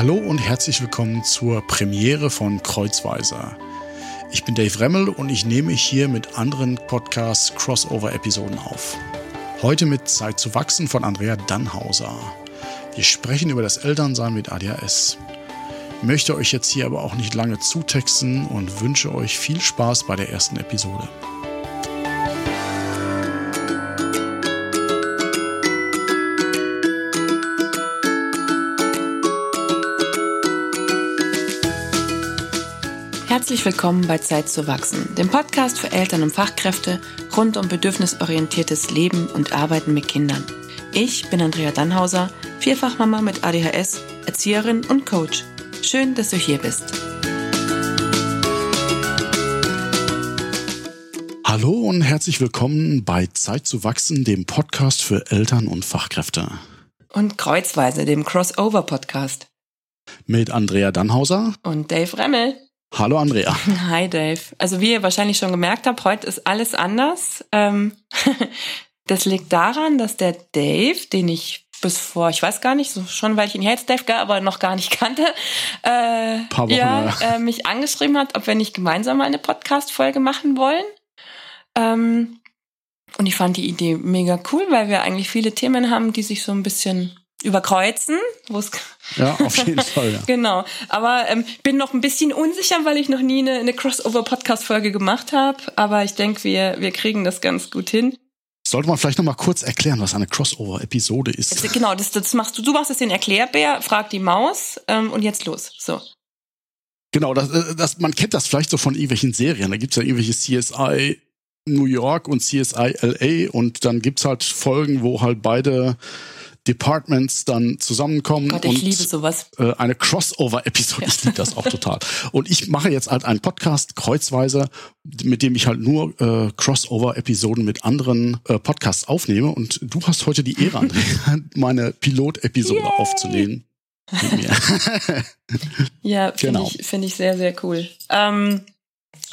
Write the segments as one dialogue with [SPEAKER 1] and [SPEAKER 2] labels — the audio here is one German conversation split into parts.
[SPEAKER 1] Hallo und herzlich willkommen zur Premiere von Kreuzweiser. Ich bin Dave Remmel und ich nehme hier mit anderen Podcasts Crossover-Episoden auf. Heute mit Zeit zu wachsen von Andrea Dannhauser. Wir sprechen über das Elternsein mit ADHS. Möchte euch jetzt hier aber auch nicht lange zutexten und wünsche euch viel Spaß bei der ersten Episode.
[SPEAKER 2] Herzlich willkommen bei Zeit zu wachsen, dem Podcast für Eltern und Fachkräfte rund um bedürfnisorientiertes Leben und Arbeiten mit Kindern. Ich bin Andrea Dannhauser, Vierfachmama mit ADHS, Erzieherin und Coach. Schön, dass du hier bist.
[SPEAKER 1] Hallo und herzlich willkommen bei Zeit zu wachsen, dem Podcast für Eltern und Fachkräfte.
[SPEAKER 2] Und Kreuzweise, dem Crossover-Podcast.
[SPEAKER 1] Mit Andrea Dannhauser
[SPEAKER 2] und Dave Remmel.
[SPEAKER 1] Hallo Andrea.
[SPEAKER 2] Hi Dave. Also wie ihr wahrscheinlich schon gemerkt habt, heute ist alles anders. Ähm, das liegt daran, dass der Dave, den ich bis vor, ich weiß gar nicht, so schon weil ich ihn jetzt Dave, aber noch gar nicht kannte, äh,
[SPEAKER 1] Paar Wochen,
[SPEAKER 2] ja, äh, mich angeschrieben hat, ob wir nicht gemeinsam mal eine Podcast-Folge machen wollen. Ähm, und ich fand die Idee mega cool, weil wir eigentlich viele Themen haben, die sich so ein bisschen überkreuzen, wo es
[SPEAKER 1] ja auf jeden Fall ja.
[SPEAKER 2] genau. Aber ähm, bin noch ein bisschen unsicher, weil ich noch nie eine, eine Crossover-Podcast-Folge gemacht habe. Aber ich denke, wir wir kriegen das ganz gut hin.
[SPEAKER 1] Sollte man vielleicht noch mal kurz erklären, was eine Crossover-Episode ist?
[SPEAKER 2] Also, genau, das, das machst du. Du machst es den Erklärbär, frag die Maus ähm, und jetzt los. So.
[SPEAKER 1] Genau, das, äh, das, man kennt das vielleicht so von irgendwelchen Serien. Da gibt's ja irgendwelche CSI New York und CSI LA und dann gibt's halt Folgen, wo halt beide Departments dann zusammenkommen
[SPEAKER 2] Gott, ich
[SPEAKER 1] und
[SPEAKER 2] liebe sowas.
[SPEAKER 1] Äh, eine Crossover-Episode. Ich liebe das auch total. Und ich mache jetzt halt einen Podcast kreuzweise, mit dem ich halt nur äh, Crossover-Episoden mit anderen äh, Podcasts aufnehme. Und du hast heute die Ehre, Andrea, meine Pilot-Episode aufzunehmen.
[SPEAKER 2] ja, finde
[SPEAKER 1] Genau.
[SPEAKER 2] ich, finde ich sehr, sehr cool. Ähm,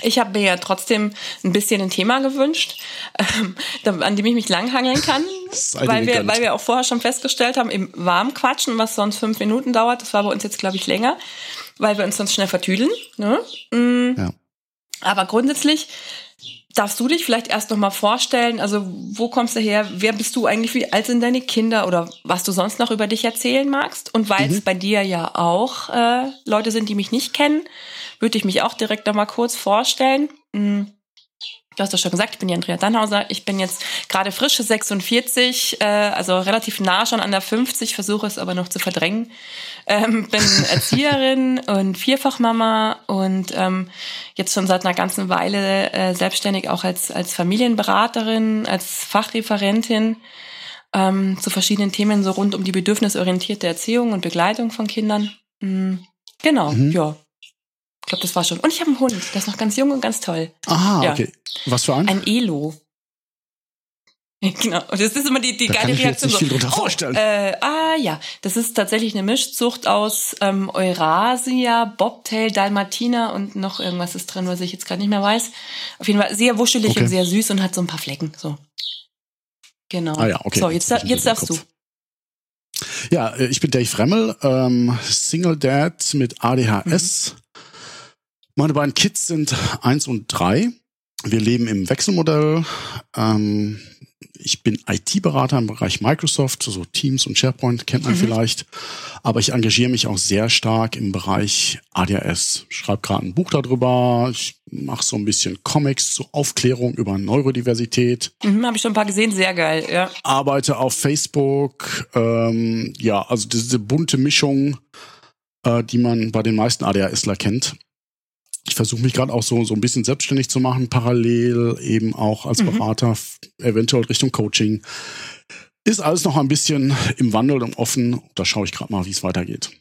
[SPEAKER 2] ich habe mir ja trotzdem ein bisschen ein Thema gewünscht, ähm, an dem ich mich langhangeln kann, weil wir, weil wir auch vorher schon festgestellt haben, im Warmquatschen, was sonst fünf Minuten dauert, das war bei uns jetzt, glaube ich, länger, weil wir uns sonst schnell vertüdeln. Ne? Mm.
[SPEAKER 1] Ja.
[SPEAKER 2] Aber grundsätzlich darfst du dich vielleicht erst noch mal vorstellen, also wo kommst du her, wer bist du eigentlich, wie alt sind deine Kinder oder was du sonst noch über dich erzählen magst? Und weil es bei dir ja auch äh, Leute sind, die mich nicht kennen, würde ich mich auch direkt noch mal kurz vorstellen. Mm. Du hast ja schon gesagt, ich bin die Andrea Dannhauser. Ich bin jetzt gerade frische 46, äh, also relativ nah schon an der 50, versuche es aber noch zu verdrängen. Ähm, bin Erzieherin und Vierfachmama und ähm, jetzt schon seit einer ganzen Weile äh, selbstständig auch als, als Familienberaterin, als Fachreferentin ähm, zu verschiedenen Themen so rund um die bedürfnisorientierte Erziehung und Begleitung von Kindern. Mm, genau,
[SPEAKER 1] Mhm.
[SPEAKER 2] ja. Ich glaube, das war schon. Und ich habe einen Hund, der ist noch ganz jung und ganz toll.
[SPEAKER 1] Aha,
[SPEAKER 2] Ja.
[SPEAKER 1] okay. Was für ein?
[SPEAKER 2] Ein Elo. Genau. Und das ist immer die, die
[SPEAKER 1] Da kann
[SPEAKER 2] geile
[SPEAKER 1] ich mir jetzt
[SPEAKER 2] Reaktion.
[SPEAKER 1] nicht viel
[SPEAKER 2] so,
[SPEAKER 1] drunter
[SPEAKER 2] oh,
[SPEAKER 1] vorstellen.
[SPEAKER 2] Äh, ah ja, das ist tatsächlich eine Mischzucht aus ähm, Eurasia, Bobtail, Dalmatiner und noch irgendwas ist drin, was ich jetzt gerade nicht mehr weiß. Auf jeden Fall sehr wuschelig
[SPEAKER 1] Okay.
[SPEAKER 2] und sehr süß und hat so ein paar Flecken. So. Genau.
[SPEAKER 1] Ah ja, okay.
[SPEAKER 2] So, jetzt,
[SPEAKER 1] ich
[SPEAKER 2] jetzt darfst du.
[SPEAKER 1] Ja, äh, ich bin Dave Remmel, ähm, Single Dad mit ADHS.
[SPEAKER 2] Mhm.
[SPEAKER 1] Meine beiden Kids sind eins und drei. Wir leben im Wechselmodell. Ähm, ich bin IT-Berater im Bereich Microsoft, so Teams und SharePoint kennt man
[SPEAKER 2] Mhm.
[SPEAKER 1] vielleicht. Aber ich engagiere mich auch sehr stark im Bereich ADHS. Schreibe gerade ein Buch darüber. Ich mache so ein bisschen Comics zur Aufklärung über Neurodiversität
[SPEAKER 2] Mhm, Habe ich schon ein paar gesehen, sehr geil, ja.
[SPEAKER 1] arbeite auf Facebook. Ähm, ja, also diese bunte Mischung, äh, die man bei den meisten ADHSler kennt. Ich versuche mich gerade auch so, so ein bisschen selbstständig zu machen, parallel eben auch als
[SPEAKER 2] Mhm.
[SPEAKER 1] Berater, eventuell Richtung Coaching. Ist alles noch ein bisschen im Wandel und offen. Da schaue ich gerade mal, wie es weitergeht.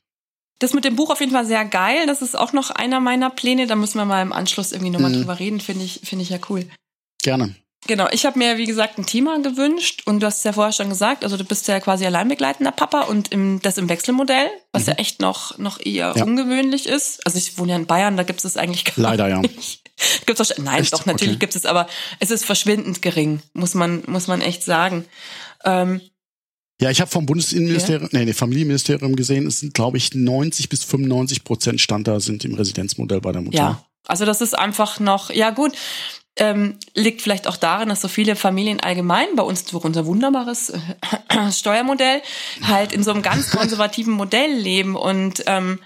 [SPEAKER 2] Das mit dem Buch auf jeden Fall sehr geil. Das ist auch noch einer meiner Pläne. Da müssen wir mal im Anschluss irgendwie nochmal
[SPEAKER 1] Mhm.
[SPEAKER 2] drüber reden. Finde ich, finde ich ja cool.
[SPEAKER 1] Gerne.
[SPEAKER 2] Genau, ich habe mir, wie gesagt, ein Thema gewünscht und du hast es ja vorher schon gesagt, also du bist ja quasi alleinbegleitender Papa und im, das im Wechselmodell, was ja echt noch, noch eher
[SPEAKER 1] Ja.
[SPEAKER 2] ungewöhnlich ist. Also ich wohne ja in Bayern, da gibt es das eigentlich gar
[SPEAKER 1] Leider, ja.
[SPEAKER 2] nicht. Gibt's auch, nein,
[SPEAKER 1] Echt?
[SPEAKER 2] doch, natürlich
[SPEAKER 1] Okay.
[SPEAKER 2] gibt es, aber es ist verschwindend gering, muss man, muss man echt sagen. Ähm,
[SPEAKER 1] Ja, ich habe vom Bundesinnenministerium, ja. nee, nee, Familienministerium gesehen, es sind, glaube ich, 90 bis 95 Prozent Stand da sind im Residenzmodell bei der Mutter.
[SPEAKER 2] Ja, also das ist einfach noch, ja gut, ähm, liegt vielleicht auch darin, dass so viele Familien allgemein bei uns durch unser wunderbares äh, Steuermodell halt in so einem ganz konservativen Modell leben und ähm,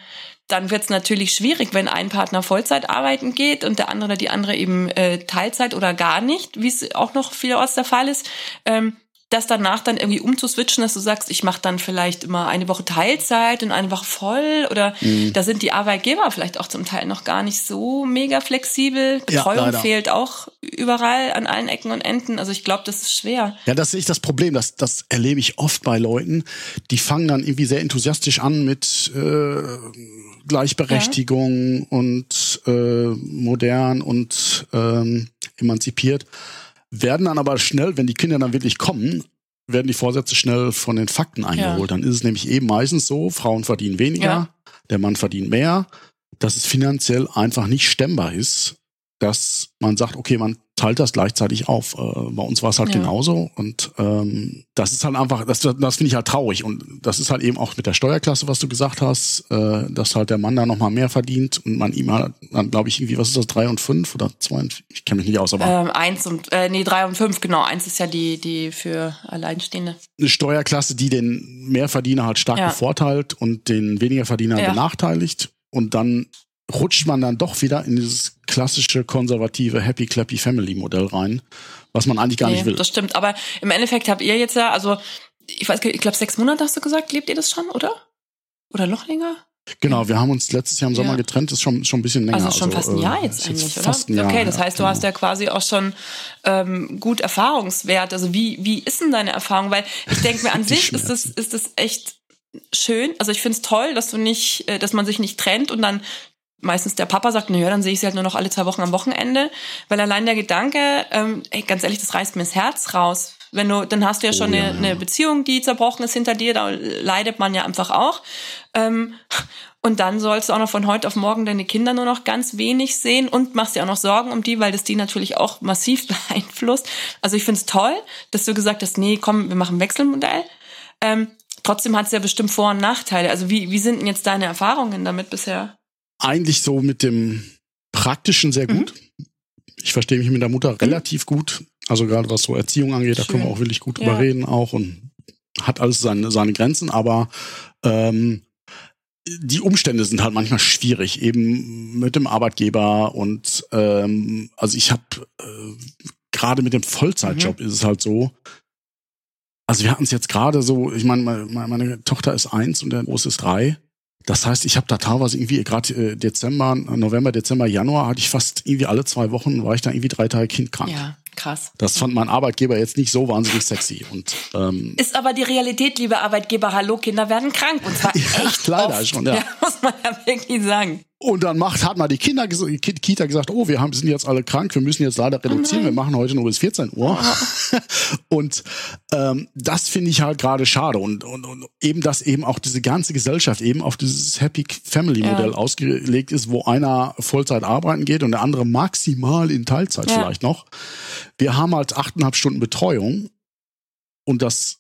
[SPEAKER 2] dann wird es natürlich schwierig, wenn ein Partner Vollzeit arbeiten geht und der andere oder die andere eben äh, Teilzeit oder gar nicht, wie es auch noch vielerorts der Fall ist. Ähm, das danach dann irgendwie umzuswitchen, dass du sagst, ich mache dann vielleicht immer eine Woche Teilzeit und eine Woche voll oder mhm. da sind die Arbeitgeber vielleicht auch zum Teil noch gar nicht so mega flexibel. Betreuung ja, fehlt auch überall an allen Ecken und Enden. Also ich glaube, das ist schwer.
[SPEAKER 1] Ja, das sehe ich das Problem. Das, das erlebe ich oft bei Leuten, die fangen dann irgendwie sehr enthusiastisch an mit äh, Gleichberechtigung ja. und äh, modern und ähm, emanzipiert werden dann aber schnell, wenn die Kinder dann wirklich kommen, werden die Vorsätze schnell von den Fakten eingeholt. Ja. Dann ist es nämlich eben meistens so, Frauen verdienen weniger, ja. der Mann verdient mehr, dass es finanziell einfach nicht stemmbar ist, dass man sagt, okay, man teilt das gleichzeitig auf. Äh, bei uns war es halt ja. genauso und ähm, das ist halt einfach, das, das finde ich halt traurig und das ist halt eben auch mit der Steuerklasse, was du gesagt hast, äh, dass halt der Mann da nochmal mehr verdient und man ihm halt, dann glaube ich irgendwie, was ist das, drei und fünf oder zwei und ich kenne mich nicht aus, aber
[SPEAKER 2] ähm, eins und äh, nee drei und fünf genau, eins ist ja die die für Alleinstehende.
[SPEAKER 1] Eine Steuerklasse, die den Mehrverdiener halt stark ja. bevorteilt und den weniger Verdiener ja. benachteiligt und dann rutscht man dann doch wieder in dieses klassische konservative Happy Clappy Family Modell rein, was man eigentlich gar nee, nicht will.
[SPEAKER 2] Das stimmt, aber im Endeffekt habt ihr jetzt ja, also ich weiß, ich glaube sechs Monate hast du gesagt, lebt ihr das schon, oder? Oder noch länger?
[SPEAKER 1] Genau, wir haben uns letztes Jahr im Sommer ja. getrennt, ist schon, schon ein bisschen länger.
[SPEAKER 2] Also schon fast ein also, Jahr jetzt eigentlich, jetzt oder? Fast ein Jahr, okay, das heißt, du genau. hast ja quasi auch schon ähm, gut Erfahrungswert. Also wie, wie ist denn deine Erfahrung? Weil ich denke mir an sich ist das, ist das echt schön. Also ich finde es toll, dass du nicht, äh, dass man sich nicht trennt und dann meistens der Papa sagt, naja, dann sehe ich sie halt nur noch alle zwei Wochen am Wochenende, weil allein der Gedanke, ähm, ey, ganz ehrlich, das reißt mir das Herz raus. Wenn du, dann hast du ja schon oh, eine, eine Beziehung, die zerbrochen ist hinter dir, da leidet man ja einfach auch. Ähm, und dann sollst du auch noch von heute auf morgen deine Kinder nur noch ganz wenig sehen und machst dir auch noch Sorgen um die, weil das die natürlich auch massiv beeinflusst. Also ich finde es toll, dass du gesagt hast, nee, komm, wir machen ein Wechselmodell. Ähm, trotzdem hat es ja bestimmt Vor- und Nachteile. Also wie, wie sind denn jetzt deine Erfahrungen damit bisher?
[SPEAKER 1] Eigentlich so mit dem Praktischen sehr gut. Mhm. Ich verstehe mich mit der Mutter mhm. relativ gut. Also gerade was so Erziehung angeht, Schön. da können wir auch wirklich gut drüber ja. reden auch und hat alles seine, seine Grenzen, aber ähm, die Umstände sind halt manchmal schwierig, eben mit dem Arbeitgeber und ähm, also ich habe äh, gerade mit dem Vollzeitjob mhm. ist es halt so. Also wir hatten es jetzt gerade so, ich meine, meine, meine Tochter ist eins und der Große ist drei. Das heißt, ich habe da teilweise irgendwie gerade äh, Dezember, November, Dezember, Januar hatte ich fast irgendwie alle zwei Wochen war ich da irgendwie drei Tage kindkrank.
[SPEAKER 2] Ja, krass.
[SPEAKER 1] Das fand mein Arbeitgeber jetzt nicht so wahnsinnig sexy. Und ähm,
[SPEAKER 2] ist aber die Realität, liebe Arbeitgeber. Hallo, Kinder werden krank und zwar ja, echt leider oft. schon. Ja. ja, muss man ja wirklich sagen.
[SPEAKER 1] Und dann macht, hat mal die Kinder, Kita gesagt, oh, wir haben, sind jetzt alle krank, wir müssen jetzt leider reduzieren, oh wir machen heute nur bis 14 Uhr. Oh. und ähm, das finde ich halt gerade schade. Und, und, und eben, dass eben auch diese ganze Gesellschaft eben auf dieses Happy Family Modell ja. ausgelegt ist, wo einer Vollzeit arbeiten geht und der andere maximal in Teilzeit ja. vielleicht noch. Wir haben halt achteinhalb Stunden Betreuung und das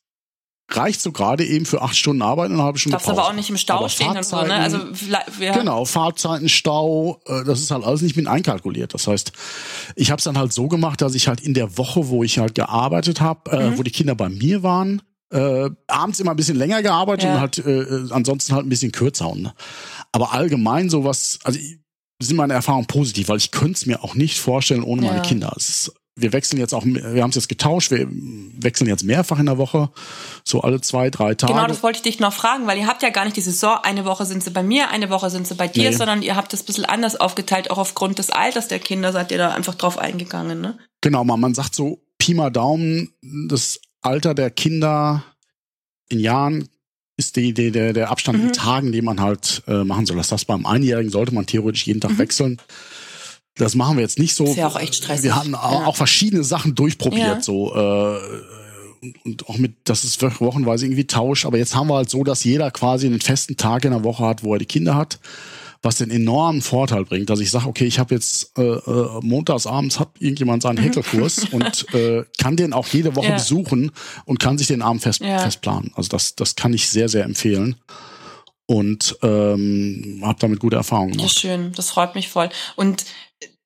[SPEAKER 1] reicht so gerade eben für acht Stunden Arbeit und eine halbe Stunde
[SPEAKER 2] Darfst Pause. aber auch nicht im Stau aber stehen und so, ne? Also
[SPEAKER 1] ja. genau Fahrzeiten, Stau, äh, das ist halt alles nicht mit einkalkuliert. Das heißt, ich habe es dann halt so gemacht, dass ich halt in der Woche, wo ich halt gearbeitet habe, äh, mhm. wo die Kinder bei mir waren, äh, abends immer ein bisschen länger gearbeitet ja. und halt äh, äh ansonsten halt ein bisschen kürzer. Ne? Aber allgemein sowas, also sind meine Erfahrungen positiv, weil ich könnte es mir auch nicht vorstellen ohne ja. meine Kinder. Es ist wir wechseln jetzt auch, wir haben es jetzt getauscht, wir wechseln jetzt mehrfach in der Woche, so alle zwei, drei Tage.
[SPEAKER 2] Genau, das wollte ich dich noch fragen, weil ihr habt ja gar nicht die Saison, eine Woche sind sie bei mir, eine Woche sind sie bei dir, nee. sondern ihr habt das ein bisschen anders aufgeteilt, auch aufgrund des Alters der Kinder seid ihr da einfach drauf eingegangen, ne?
[SPEAKER 1] Genau, man, man sagt so Pi mal Daumen, das Alter der Kinder in Jahren ist die, die, der, der Abstand mhm. in Tagen, den man halt äh, machen soll. Das heißt, beim Einjährigen sollte man theoretisch jeden Tag mhm. wechseln. Das machen wir jetzt nicht so.
[SPEAKER 2] ist ja auch echt stressig.
[SPEAKER 1] Wir hatten ja. auch verschiedene Sachen durchprobiert, ja. so äh, und auch mit, dass es wochenweise irgendwie tauscht. Aber jetzt haben wir halt so, dass jeder quasi einen festen Tag in der Woche hat, wo er die Kinder hat. was den enormen Vorteil bringt, dass ich sage, okay, ich habe jetzt äh, äh, montags abends hat irgendjemand seinen Häkelkurs und äh, kann den auch jede Woche ja. besuchen und kann sich den Abend fest, ja. festplanen. Also das, das kann ich sehr, sehr empfehlen und ähm, habe damit gute Erfahrungen gemacht.
[SPEAKER 2] Ja, schön, das freut mich voll. Und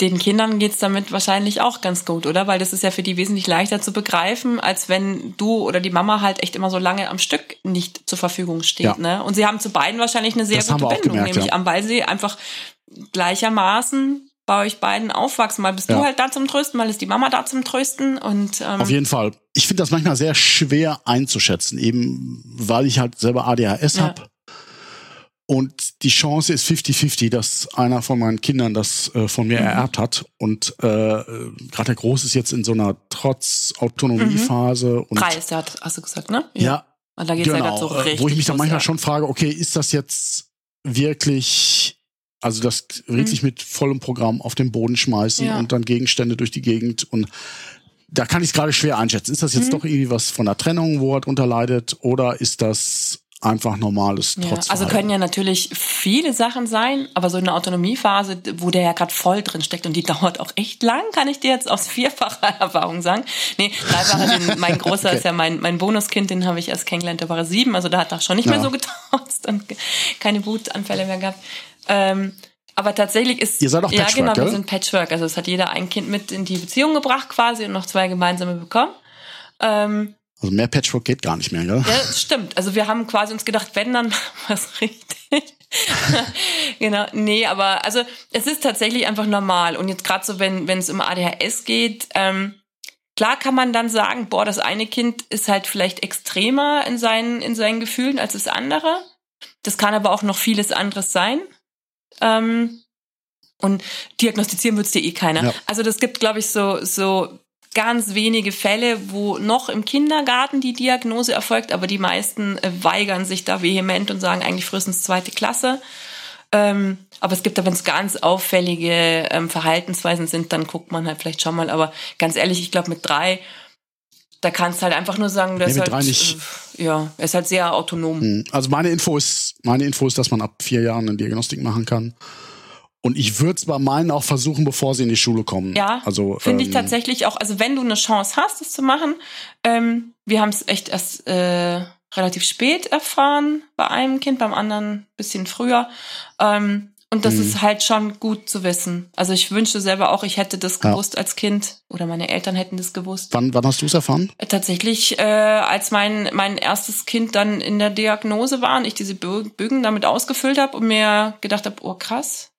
[SPEAKER 2] den Kindern geht's damit wahrscheinlich auch ganz gut, oder? Weil das ist ja für die wesentlich leichter zu begreifen, als wenn du oder die Mama halt echt immer so lange am Stück nicht zur Verfügung steht. Ja. Ne? Und sie haben zu beiden wahrscheinlich eine sehr das gute Bindung, gemerkt, nämlich ja. an, weil sie einfach gleichermaßen bei euch beiden aufwachsen. Mal bist ja. du halt da zum Trösten, mal ist die Mama da zum Trösten und ähm
[SPEAKER 1] auf jeden Fall. Ich finde das manchmal sehr schwer einzuschätzen, eben weil ich halt selber ADHS ja. habe und die Chance ist 50-50, dass einer von meinen Kindern das äh, von mir mhm. ererbt hat. Und äh, gerade der Große ist jetzt in so einer Trotz-Autonomiephase. Mhm.
[SPEAKER 2] Drei ist der, hast du gesagt, ne?
[SPEAKER 1] Ja. ja
[SPEAKER 2] und da geht's genau, ja so richtig
[SPEAKER 1] Wo ich mich dann manchmal ja. schon frage, okay, ist das jetzt wirklich, also das wirklich mhm. mit vollem Programm auf den Boden schmeißen ja. und dann Gegenstände durch die Gegend und da kann ich es gerade schwer einschätzen. Ist das jetzt mhm. doch irgendwie was von der Trennung, wo er drunter leidet, oder ist das einfach normales
[SPEAKER 2] ja, Also können ja natürlich viele Sachen sein, aber so eine Autonomiephase, wo der ja gerade voll drin steckt und die dauert auch echt lang, kann ich dir jetzt aus vierfacher Erfahrung sagen. Nee, dreifacher, den, mein Großer okay. ist ja mein, mein Bonuskind, den habe ich erst kennengelernt, der war sieben, also da hat er schon nicht ja. mehr so getauzt und keine Wutanfälle mehr gehabt. Ähm, aber tatsächlich ist
[SPEAKER 1] ihr seid auch Patchwork, ja
[SPEAKER 2] genau, wir sind Patchwork. Also es hat jeder ein Kind mit in die Beziehung gebracht quasi und noch zwei gemeinsame bekommen. Ähm,
[SPEAKER 1] also mehr Patchwork geht gar nicht mehr, gell?
[SPEAKER 2] Ja, stimmt. Also wir haben quasi uns gedacht, wenn, dann was richtig. genau, nee, aber also es ist tatsächlich einfach normal. Und jetzt gerade so, wenn wenn es um ADHS geht, ähm, klar kann man dann sagen, boah, das eine Kind ist halt vielleicht extremer in seinen in seinen Gefühlen als das andere. Das kann aber auch noch vieles anderes sein. Ähm, und diagnostizieren wird's dir eh keiner. Ja. Also das gibt, glaube ich, so so ganz wenige Fälle, wo noch im Kindergarten die Diagnose erfolgt, aber die meisten äh, weigern sich da vehement und sagen eigentlich frühestens zweite Klasse. Ähm, aber es gibt da, wenn es ganz auffällige ähm, Verhaltensweisen sind, dann guckt man halt vielleicht schon mal. Aber ganz ehrlich, ich glaube mit drei, da kannst du halt einfach nur sagen, der nee, halt, äh, ja, er ist halt sehr autonom. Hm.
[SPEAKER 1] Also meine Info ist, meine Info ist, dass man ab vier Jahren eine Diagnostik machen kann. Und ich würde es bei meinen auch versuchen, bevor sie in die Schule kommen.
[SPEAKER 2] Ja, also finde ähm, ich tatsächlich auch. Also wenn du eine Chance hast, das zu machen, ähm, wir haben es echt erst äh, relativ spät erfahren bei einem Kind, beim anderen bisschen früher. Ähm, und das mhm. ist halt schon gut zu wissen. Also ich wünschte selber auch, ich hätte das gewusst ja. als Kind oder meine Eltern hätten das gewusst.
[SPEAKER 1] Wann, wann hast du es erfahren?
[SPEAKER 2] Tatsächlich, äh, als mein, mein erstes Kind dann in der Diagnose war und ich diese Bögen damit ausgefüllt habe und mir gedacht habe, oh krass,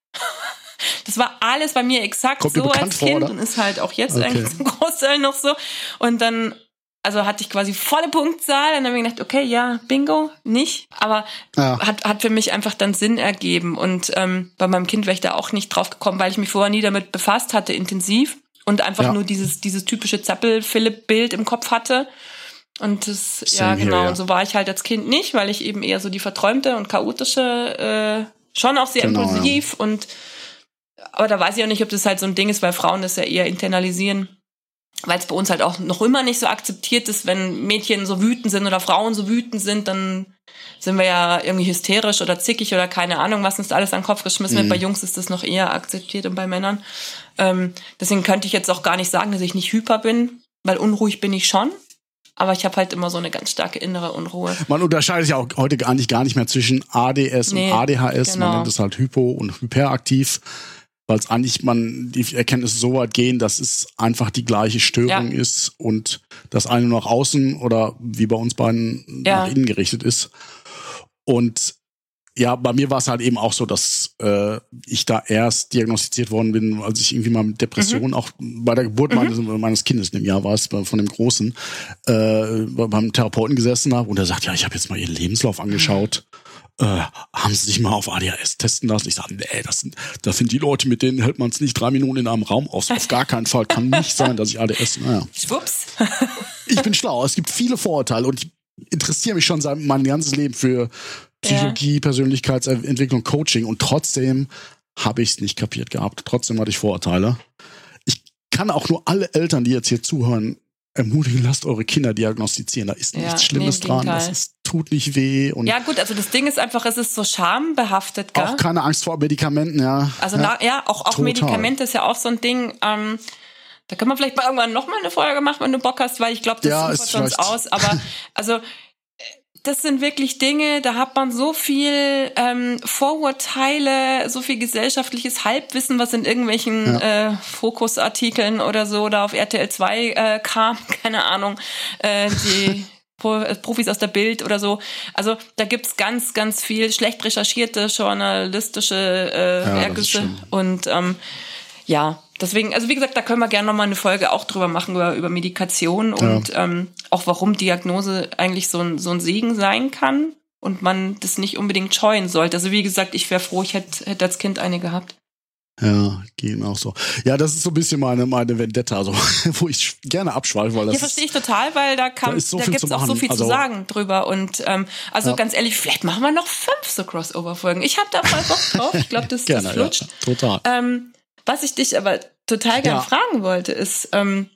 [SPEAKER 2] das war alles bei mir exakt Kommt so als Kind vor, und ist halt auch jetzt okay. eigentlich zum Großteil noch so. Und dann, also hatte ich quasi volle Punktzahl und dann habe ich gedacht, okay, ja, Bingo, nicht. Aber ja. hat, hat für mich einfach dann Sinn ergeben. Und ähm, bei meinem Kind wäre ich da auch nicht drauf gekommen, weil ich mich vorher nie damit befasst hatte, intensiv. Und einfach ja. nur dieses, dieses typische Zappel-Philipp-Bild im Kopf hatte. Und das, Same ja, genau, here, ja. und so war ich halt als Kind nicht, weil ich eben eher so die verträumte und chaotische äh, Schon auch sehr genau, impulsiv ja. und aber da weiß ich auch nicht, ob das halt so ein Ding ist, weil Frauen das ja eher internalisieren. Weil es bei uns halt auch noch immer nicht so akzeptiert ist, wenn Mädchen so wütend sind oder Frauen so wütend sind, dann sind wir ja irgendwie hysterisch oder zickig oder keine Ahnung, was uns alles an den Kopf geschmissen wird. Mhm. Bei Jungs ist das noch eher akzeptiert und bei Männern. Ähm, deswegen könnte ich jetzt auch gar nicht sagen, dass ich nicht hyper bin, weil unruhig bin ich schon. Aber ich habe halt immer so eine ganz starke innere Unruhe.
[SPEAKER 1] Man unterscheidet ja auch heute gar nicht, gar nicht mehr zwischen ADS nee, und ADHS. Genau. Man nennt es halt hypo- und hyperaktiv, weil es eigentlich man die Erkenntnisse so weit gehen, dass es einfach die gleiche Störung ja. ist und das eine nach außen oder wie bei uns beiden ja. nach innen gerichtet ist. Und ja, bei mir war es halt eben auch so, dass äh, ich da erst diagnostiziert worden bin, als ich irgendwie mal mit Depressionen, mhm. auch bei der Geburt mhm. meines, meines Kindes in dem Jahr war es, von dem Großen, äh, beim Therapeuten gesessen habe und er sagt, ja, ich habe jetzt mal ihren Lebenslauf angeschaut. Äh, haben sie sich mal auf ADHS testen lassen? Ich sage, nee, das sind, das sind die Leute, mit denen hält man es nicht drei Minuten in einem Raum aus. Auf gar keinen Fall kann nicht sein, dass ich ADS. Naja.
[SPEAKER 2] Schwupps.
[SPEAKER 1] ich bin schlau. Es gibt viele Vorurteile und ich interessiere mich schon seit mein ganzes Leben für Psychologie, ja. Persönlichkeitsentwicklung, Coaching und trotzdem habe ich es nicht kapiert gehabt. Trotzdem hatte ich Vorurteile. Ich kann auch nur alle Eltern, die jetzt hier zuhören, ermutigen, lasst eure Kinder diagnostizieren. Da ist ja, nichts Schlimmes nee, dran. Das ist, tut nicht weh. Und
[SPEAKER 2] ja, gut, also das Ding ist einfach, es ist so schambehaftet. Gell?
[SPEAKER 1] Auch keine Angst vor Medikamenten, ja.
[SPEAKER 2] Also ja, ja auch, auch Medikamente ist ja auch so ein Ding. Ähm, da können wir vielleicht mal irgendwann nochmal eine Folge machen, wenn du Bock hast, weil ich glaube, das ja, sieht sonst aus. Aber also das sind wirklich Dinge, da hat man so viel ähm, Vorurteile, so viel gesellschaftliches Halbwissen, was in irgendwelchen ja. äh, Fokusartikeln oder so da auf RTL 2 äh, kam, keine Ahnung, äh, die Profis aus der Bild oder so. Also da gibt's ganz, ganz viel schlecht recherchierte journalistische äh, ja, Ergüsse. Und ähm, ja, deswegen, also wie gesagt, da können wir gerne nochmal eine Folge auch drüber machen, über, über Medikation und ja. ähm, auch warum Diagnose eigentlich so ein, so ein Segen sein kann und man das nicht unbedingt scheuen sollte. Also wie gesagt, ich wäre froh, ich hätte, hätte als Kind eine gehabt.
[SPEAKER 1] Ja, gehen auch so. Ja, das ist so ein bisschen meine, meine Vendetta, also, wo ich gerne abschweife, weil das. Ja,
[SPEAKER 2] verstehe ich total, weil da kann, da, so da gibt's auch so viel also, zu sagen drüber. Und ähm, also ja. ganz ehrlich, vielleicht machen wir noch fünf so Crossover-Folgen. Ich habe da voll Bock drauf. Ich glaube, das, das flutscht. Ja,
[SPEAKER 1] total.
[SPEAKER 2] Ähm, was ich dich aber total gerne ja. fragen wollte, ist, ähm,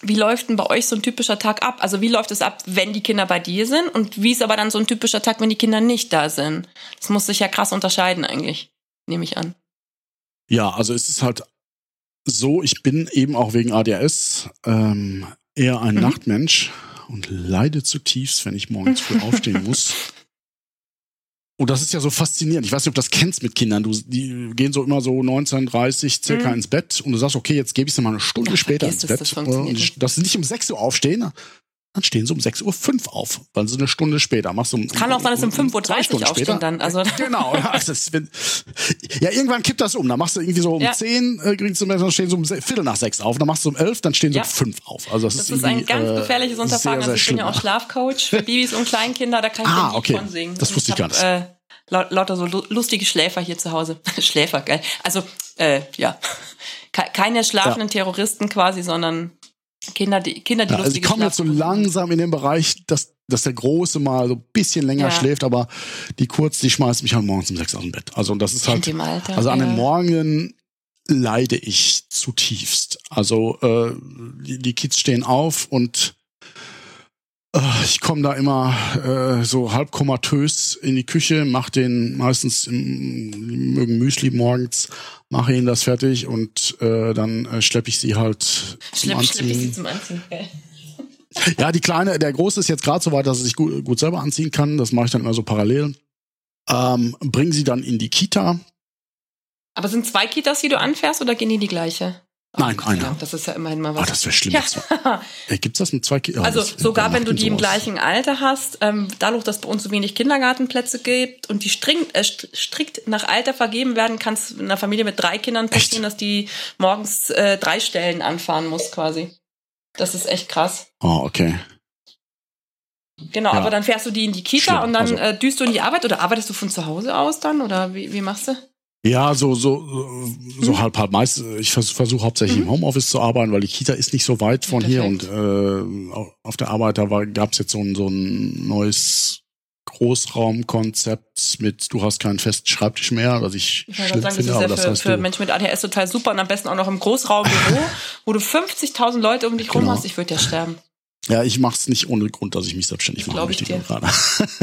[SPEAKER 2] wie läuft denn bei euch so ein typischer Tag ab? Also wie läuft es ab, wenn die Kinder bei dir sind? Und wie ist aber dann so ein typischer Tag, wenn die Kinder nicht da sind? Das muss sich ja krass unterscheiden eigentlich, nehme ich an.
[SPEAKER 1] Ja, also es ist halt so, ich bin eben auch wegen ADHS ähm, eher ein mhm. Nachtmensch und leide zutiefst, wenn ich morgens früh aufstehen muss. Und das ist ja so faszinierend. Ich weiß nicht, ob du das kennst mit Kindern. Du, die gehen so immer so 19:30 circa mhm. ins Bett und du sagst, okay, jetzt gebe ich sie mal eine Stunde ja, später ins Bett. Das sie nicht um 6 Uhr aufstehen, dann stehen sie um 6.05 Uhr auf, weil sie eine Stunde später. Machst um,
[SPEAKER 2] Kann auch sein, dass um 5.30 Uhr aufstehen dann. Also.
[SPEAKER 1] Genau. Ja, also wenn, ja, irgendwann kippt das um. Dann machst du irgendwie so um ja. 10, äh, dann stehen sie um Viertel nach 6 auf. Dann machst du um 11, dann stehen sie ja. um 5 auf. Also das, das ist, ist ein
[SPEAKER 2] ganz gefährliches Unterfangen. Sehr, sehr also ich schlimm. bin ja auch Schlafcoach für Babys und Kleinkinder. Da kann ich ah, okay. von singen.
[SPEAKER 1] Das wusste ich, gar nicht. Äh,
[SPEAKER 2] lauter so lustige Schläfer hier zu Hause. Schläfer, geil. Also, äh, ja. Keine schlafenden Terroristen quasi, sondern Kinder, die, Kinder, die ja,
[SPEAKER 1] also ich komme jetzt so langsam in den Bereich, dass, dass der Große mal so ein bisschen länger ja. schläft, aber die Kurz, die schmeißt mich halt morgens um sechs aus dem Bett. Also das ist halt, Alter, also an ja. den Morgen leide ich zutiefst. Also äh, die, die Kids stehen auf und ich komme da immer äh, so halb komatös in die Küche, mache den meistens, im, mögen Müsli morgens, mache ihnen das fertig und äh, dann äh, schleppe ich sie halt zum Schlepp, Anziehen. Schlepp ich sie zum Anziehen. Ja, die kleine, der große ist jetzt gerade so weit, dass er sich gut, gut selber anziehen kann. Das mache ich dann immer so parallel. Ähm, bringen sie dann in die Kita.
[SPEAKER 2] Aber sind zwei Kitas, die du anfährst, oder gehen die die gleiche?
[SPEAKER 1] Nein, oh, einer.
[SPEAKER 2] Das ist ja immerhin mal was.
[SPEAKER 1] Ah, das wäre schlimm. Ja. Äh, Gibt es das mit zwei Kindern?
[SPEAKER 2] Oh, also sogar wenn du die sowas. im gleichen Alter hast, ähm, dadurch, dass bei uns so wenig Kindergartenplätze gibt und die strikt, äh, strikt nach Alter vergeben werden, kann es in einer Familie mit drei Kindern passieren, echt? dass die morgens äh, drei Stellen anfahren muss quasi. Das ist echt krass.
[SPEAKER 1] Oh, okay.
[SPEAKER 2] Genau, ja. aber dann fährst du die in die Kita Schlimm. und dann also. äh, düst du in die Arbeit oder arbeitest du von zu Hause aus dann oder wie, wie machst du?
[SPEAKER 1] Ja, so so so mhm. halb halb. Meist ich versuche versuch hauptsächlich mhm. im Homeoffice zu arbeiten, weil die Kita ist nicht so weit von Perfekt. hier und äh, auf der Arbeit da gab es jetzt so ein so ein neues Großraumkonzept mit du hast keinen festen Schreibtisch mehr, was ich, ich schlimm sagen, finde.
[SPEAKER 2] Das ist ja für, das für Menschen mit ADHS total super und am besten auch noch im Großraumbüro, wo du 50.000 Leute um dich rum genau. hast. Ich würde ja sterben.
[SPEAKER 1] Ja, ich mache es nicht ohne Grund, dass ich mich selbstständig mache. Glaube ich dir. Gerade.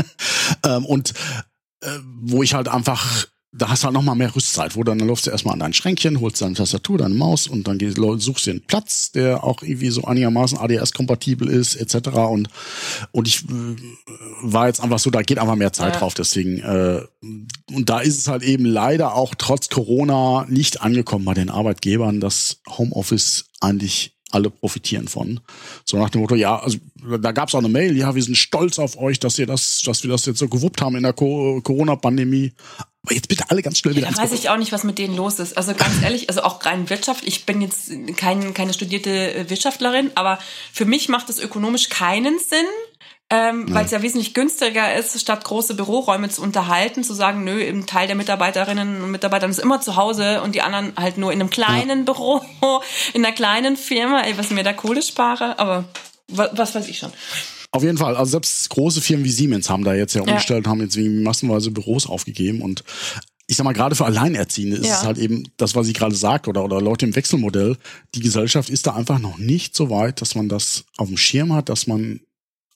[SPEAKER 1] ähm, und äh, wo ich halt einfach da hast du halt noch mal mehr Rüstzeit, wo dann, dann läufst du erstmal an dein Schränkchen, holst deine Tastatur, deine Maus und dann gehst, suchst dir einen Platz, der auch irgendwie so einigermaßen ADS-kompatibel ist, etc. Und, und ich äh, war jetzt einfach so, da geht einfach mehr Zeit ja. drauf, deswegen, äh, und da ist es halt eben leider auch trotz Corona nicht angekommen bei den Arbeitgebern, dass Homeoffice eigentlich alle profitieren von. So nach dem Motto, ja, also da gab es auch eine Mail, ja, wir sind stolz auf euch, dass ihr das, dass wir das jetzt so gewuppt haben in der Corona-Pandemie. Aber jetzt bitte alle ganz schnell wieder.
[SPEAKER 2] Ja, da weiß ich auch nicht, was mit denen los ist. Also ganz ehrlich, also auch rein Wirtschaft. Ich bin jetzt kein, keine studierte äh, Wirtschaftlerin, aber für mich macht es ökonomisch keinen Sinn, ähm, weil es ja wesentlich günstiger ist, statt große Büroräume zu unterhalten, zu sagen, nö, ein Teil der Mitarbeiterinnen und Mitarbeiter ist immer zu Hause und die anderen halt nur in einem kleinen ja. Büro, in einer kleinen Firma, ey, was mir da Kohle spare, aber was, was weiß ich schon.
[SPEAKER 1] Auf jeden Fall. Also selbst große Firmen wie Siemens haben da jetzt ja umgestellt, ja. haben jetzt wie massenweise Büros aufgegeben und ich sag mal, gerade für Alleinerziehende ist
[SPEAKER 2] Ja.
[SPEAKER 1] es halt eben das, was ich gerade sagte, oder, oder Leute im Wechselmodell. Die Gesellschaft ist da einfach noch nicht so weit, dass man das auf dem Schirm hat, dass man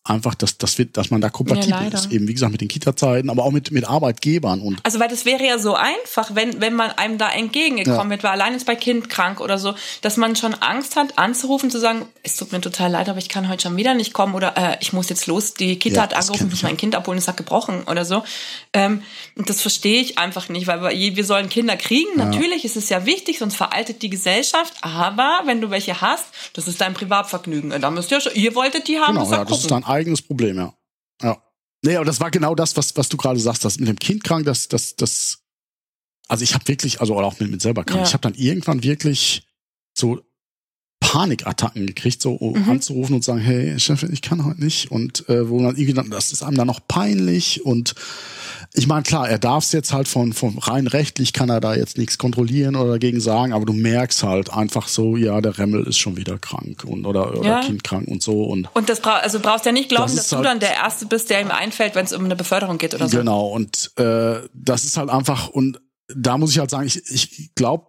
[SPEAKER 1] einfach, dass, dass, wir, dass man da kompatibel
[SPEAKER 2] leider.
[SPEAKER 1] ist. Eben, wie gesagt, mit den Kita-Zeiten, aber auch mit, mit Arbeitgebern und
[SPEAKER 2] Also, weil das wäre ja so einfach, wenn, wenn man einem da entgegengekommen
[SPEAKER 1] Ja.
[SPEAKER 2] wird, weil allein ist bei Kind krank oder so, dass man schon Angst hat, anzurufen, zu sagen, es tut mir total leid, aber ich kann heute schon wieder nicht kommen oder äh, ich muss jetzt los, die Kita
[SPEAKER 1] Ja,
[SPEAKER 2] hat angerufen, ich muss
[SPEAKER 1] ja.
[SPEAKER 2] mein Kind abholen, es hat gebrochen oder so. Ähm, und das verstehe ich einfach nicht, weil wir, wir sollen Kinder kriegen, natürlich ist es ja wichtig, sonst veraltet die Gesellschaft, aber wenn du welche hast, das ist dein Privatvergnügen. Da müsst ihr schon, ihr wolltet die haben,
[SPEAKER 1] Genau, ja, das ist
[SPEAKER 2] gucken.
[SPEAKER 1] Eigenes Problem, ja. Ja. Nee, aber das war genau das, was, was du gerade sagst, das mit dem Kind krank, das, das, das, also ich habe wirklich, also oder auch mit, mit selber krank,
[SPEAKER 2] Ja.
[SPEAKER 1] ich habe dann irgendwann wirklich so Panikattacken gekriegt, so um
[SPEAKER 2] Mhm.
[SPEAKER 1] anzurufen und sagen, hey, Chefin, ich kann heute nicht. Und äh, wo man irgendwie dann, das ist einem dann noch peinlich. Und ich meine, klar, er darf es jetzt halt von, von rein rechtlich kann er da jetzt nichts kontrollieren oder dagegen sagen, aber du merkst halt einfach so, ja, der Remmel ist schon wieder krank und oder, oder
[SPEAKER 2] Ja.
[SPEAKER 1] Kind krank und so. Und
[SPEAKER 2] Und das bra also brauchst ja nicht glauben,
[SPEAKER 1] Das
[SPEAKER 2] dass du
[SPEAKER 1] halt-
[SPEAKER 2] dann der Erste bist, der ihm einfällt, wenn es um eine Beförderung geht oder so.
[SPEAKER 1] Genau, und äh, das ist halt einfach, und da muss ich halt sagen, ich, ich glaube,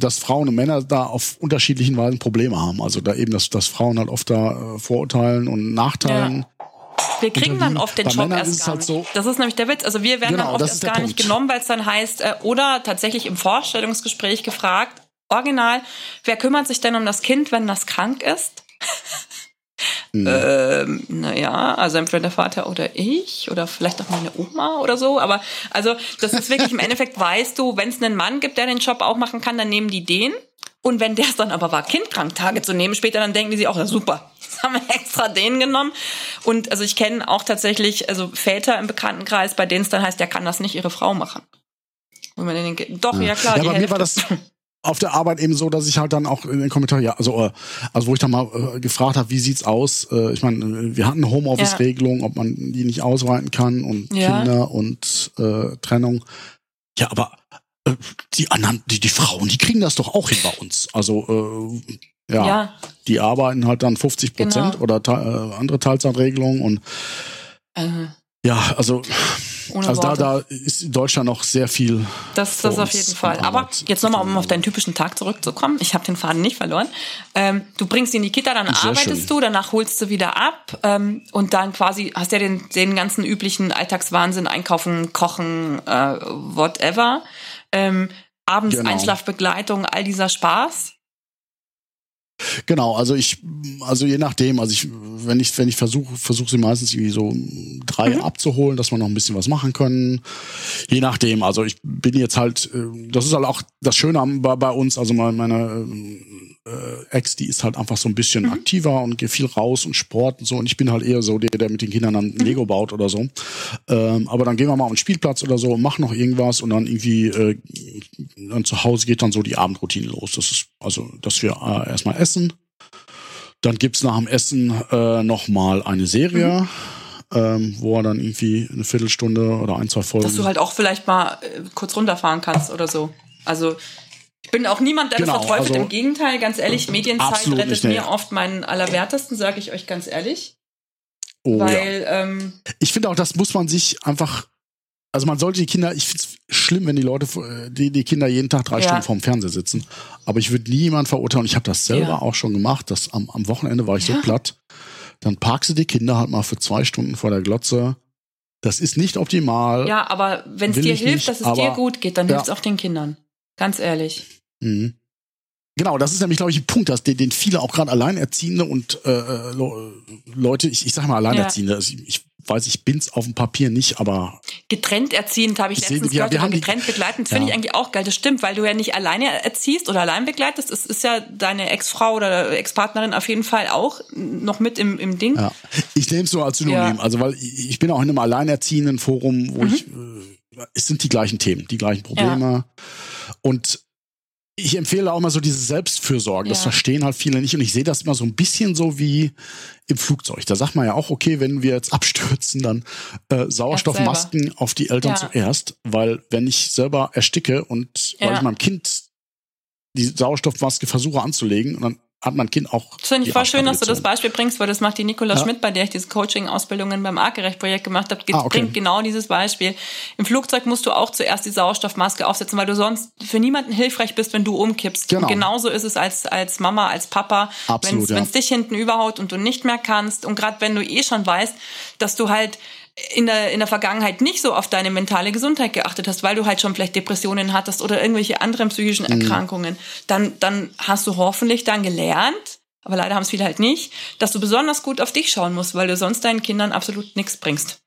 [SPEAKER 1] dass Frauen und Männer da auf unterschiedlichen Weisen Probleme haben. Also da eben, dass, dass Frauen halt oft da äh, Vorurteilen und Nachteilen.
[SPEAKER 2] Wir kriegen dann oft den
[SPEAKER 1] Bei
[SPEAKER 2] Job
[SPEAKER 1] Männern
[SPEAKER 2] erst gar
[SPEAKER 1] halt
[SPEAKER 2] nicht.
[SPEAKER 1] so-
[SPEAKER 2] das ist nämlich der Witz. Also wir werden
[SPEAKER 1] Genau,
[SPEAKER 2] dann oft erst gar nicht
[SPEAKER 1] Punkt.
[SPEAKER 2] genommen, weil es dann heißt, äh, oder tatsächlich im Vorstellungsgespräch gefragt, original, wer kümmert sich denn um das Kind, wenn das krank ist?
[SPEAKER 1] Hm.
[SPEAKER 2] Ähm, naja, also entweder der Vater oder ich oder vielleicht auch meine Oma oder so. Aber also das ist wirklich im Endeffekt, weißt du, wenn es einen Mann gibt, der den Job auch machen kann, dann nehmen die den. Und wenn der es dann aber war, Kindkranktage zu nehmen, später dann denken die sich auch, ja super, haben wir extra den genommen. Und also ich kenne auch tatsächlich also Väter im Bekanntenkreis, bei denen es dann heißt, der kann das nicht ihre Frau machen. Und man denkt, doch, ja, klar.
[SPEAKER 1] ja, bei mir
[SPEAKER 2] Hälfte.
[SPEAKER 1] war das auf der Arbeit eben so, dass ich halt dann auch in den Kommentaren, ja, also, äh, also wo ich dann mal äh, gefragt habe, wie sieht's aus? Äh, ich meine, wir hatten eine Homeoffice-Regelung, ob man die nicht ausweiten kann und
[SPEAKER 2] Ja.
[SPEAKER 1] Kinder und äh, Trennung. Ja, aber äh, die anderen, die, die Frauen, die kriegen das doch auch hin bei uns. Also äh, ja,
[SPEAKER 2] Ja.
[SPEAKER 1] die arbeiten halt dann 50 Prozent
[SPEAKER 2] Genau.
[SPEAKER 1] oder te äh, andere Teilzeitregelungen und
[SPEAKER 2] Äh,
[SPEAKER 1] ja, also,
[SPEAKER 2] ohne
[SPEAKER 1] also da,
[SPEAKER 2] Worte.
[SPEAKER 1] da ist in Deutschland noch sehr viel.
[SPEAKER 2] Das, das auf jeden Fall. Aber jetzt nochmal, um auf deinen typischen Tag zurückzukommen. Ich habe den Faden nicht verloren. Ähm, du bringst ihn in die Kita, dann
[SPEAKER 1] Sehr
[SPEAKER 2] arbeitest
[SPEAKER 1] schön.
[SPEAKER 2] du, danach holst du wieder ab ähm, und dann quasi hast ja den, den ganzen üblichen Alltagswahnsinn, Einkaufen, Kochen, äh, whatever. Ähm, abends
[SPEAKER 1] Genau.
[SPEAKER 2] Einschlafbegleitung, all dieser Spaß.
[SPEAKER 1] Genau, also ich, also je nachdem, also ich, wenn ich, wenn ich versuche, versuche sie meistens irgendwie so drei
[SPEAKER 2] Mhm.
[SPEAKER 1] abzuholen, dass wir noch ein bisschen was machen können. Je nachdem, also ich bin jetzt halt, äh, das ist halt auch das Schöne bei, bei uns, also meine, meine äh, Ex, die ist halt einfach so ein bisschen
[SPEAKER 2] Mhm.
[SPEAKER 1] aktiver und geht viel raus und Sport und so und ich bin halt eher so der, der mit den Kindern dann
[SPEAKER 2] Mhm.
[SPEAKER 1] Lego baut oder so. Ähm, aber dann gehen wir mal auf den Spielplatz oder so, machen noch irgendwas und dann irgendwie äh, dann zu Hause geht dann so die Abendroutine los. Das ist also, dass wir äh, erstmal essen. Dann gibt's nach dem Essen äh, noch mal eine Serie,
[SPEAKER 2] Mhm.
[SPEAKER 1] ähm, wo er dann irgendwie eine Viertelstunde oder ein, zwei Folgen.
[SPEAKER 2] Dass du halt auch vielleicht mal äh, kurz runterfahren kannst oder so. Also ich bin auch niemand, der
[SPEAKER 1] Genau,
[SPEAKER 2] das verteufelt.
[SPEAKER 1] also-
[SPEAKER 2] Im Gegenteil, ganz ehrlich, Medienzeit
[SPEAKER 1] Absolut
[SPEAKER 2] rettet
[SPEAKER 1] nicht,
[SPEAKER 2] mir oft meinen Allerwertesten, sage ich euch ganz ehrlich.
[SPEAKER 1] oh, ja.
[SPEAKER 2] weil ähm,
[SPEAKER 1] Ich finde auch, das muss man sich einfach. Also man sollte die Kinder, ich finde es schlimm, wenn die Leute, äh, die, die Kinder jeden Tag drei
[SPEAKER 2] Ja.
[SPEAKER 1] Stunden vorm Fernseher sitzen. Aber ich würde niemand verurteilen. Ich habe das selber
[SPEAKER 2] Ja.
[SPEAKER 1] auch schon gemacht. Das am, am Wochenende war ich
[SPEAKER 2] Ja.
[SPEAKER 1] so platt. Dann parkst du die Kinder halt mal für zwei Stunden vor der Glotze. Das ist nicht optimal.
[SPEAKER 2] ja, aber wenn es dir hilft,
[SPEAKER 1] nicht,
[SPEAKER 2] dass es
[SPEAKER 1] aber-
[SPEAKER 2] dir gut geht, dann
[SPEAKER 1] Ja.
[SPEAKER 2] hilft es auch den Kindern. Ganz ehrlich.
[SPEAKER 1] Mhm. Genau, das ist nämlich, glaube ich, ein Punkt, dass den, den viele auch gerade Alleinerziehende und äh, äh, Le- Leute, ich, ich sage mal Alleinerziehende, also ich, ich weiß, ich bin's auf dem Papier nicht, aber
[SPEAKER 2] Getrennt erziehend habe ich
[SPEAKER 1] sehe,
[SPEAKER 2] letztens gehört,
[SPEAKER 1] haben die-
[SPEAKER 2] getrennt begleitend, das finde
[SPEAKER 1] Ja.
[SPEAKER 2] ich eigentlich auch geil. Das stimmt, weil du ja nicht alleine erziehst oder allein begleitest. Es ist ja deine Ex-Frau oder Ex-Partnerin auf jeden Fall auch noch mit im, im Ding.
[SPEAKER 1] ja. Ich nehme es nur als Synonym.
[SPEAKER 2] Ja. Mhm.
[SPEAKER 1] Also weil ich bin auch in einem alleinerziehenden Forum, wo ich äh, es sind die gleichen Themen, die gleichen Probleme. Und ich empfehle auch mal so diese Selbstfürsorge. Das
[SPEAKER 2] Ja.
[SPEAKER 1] verstehen halt viele nicht. Und ich sehe das immer so ein bisschen so wie im Flugzeug. Da sagt man ja auch, okay, wenn wir jetzt abstürzen, dann äh, Sauerstoffmasken auf die Eltern
[SPEAKER 2] Ja.
[SPEAKER 1] zuerst. Weil wenn ich selber ersticke und weil
[SPEAKER 2] Ja.
[SPEAKER 1] ich meinem Kind die Sauerstoffmaske versuche anzulegen und dann hat mein Kind auch.
[SPEAKER 2] Das finde ich voll schön, dass du das Beispiel bringst, weil das macht die Nicola ja. Schmidt, bei der ich diese Coaching-Ausbildungen beim Artgerecht-Projekt gemacht habe, ah, okay. bringt genau dieses Beispiel. Im Flugzeug musst du auch zuerst die Sauerstoffmaske aufsetzen, weil du sonst für niemanden hilfreich bist, wenn du umkippst. Genau. Und genauso ist es als, als Mama, als Papa, wenn es ja. dich hinten überhaut und du nicht mehr kannst. Und gerade wenn du eh schon weißt, dass du halt in der, in der Vergangenheit nicht so auf deine mentale Gesundheit geachtet hast, weil du halt schon vielleicht Depressionen hattest oder irgendwelche anderen psychischen mhm. Erkrankungen, mhm. dann, dann hast du hoffentlich dann gelernt, aber leider haben es viele halt nicht, dass du besonders gut auf dich schauen musst, weil du sonst deinen Kindern absolut nichts bringst.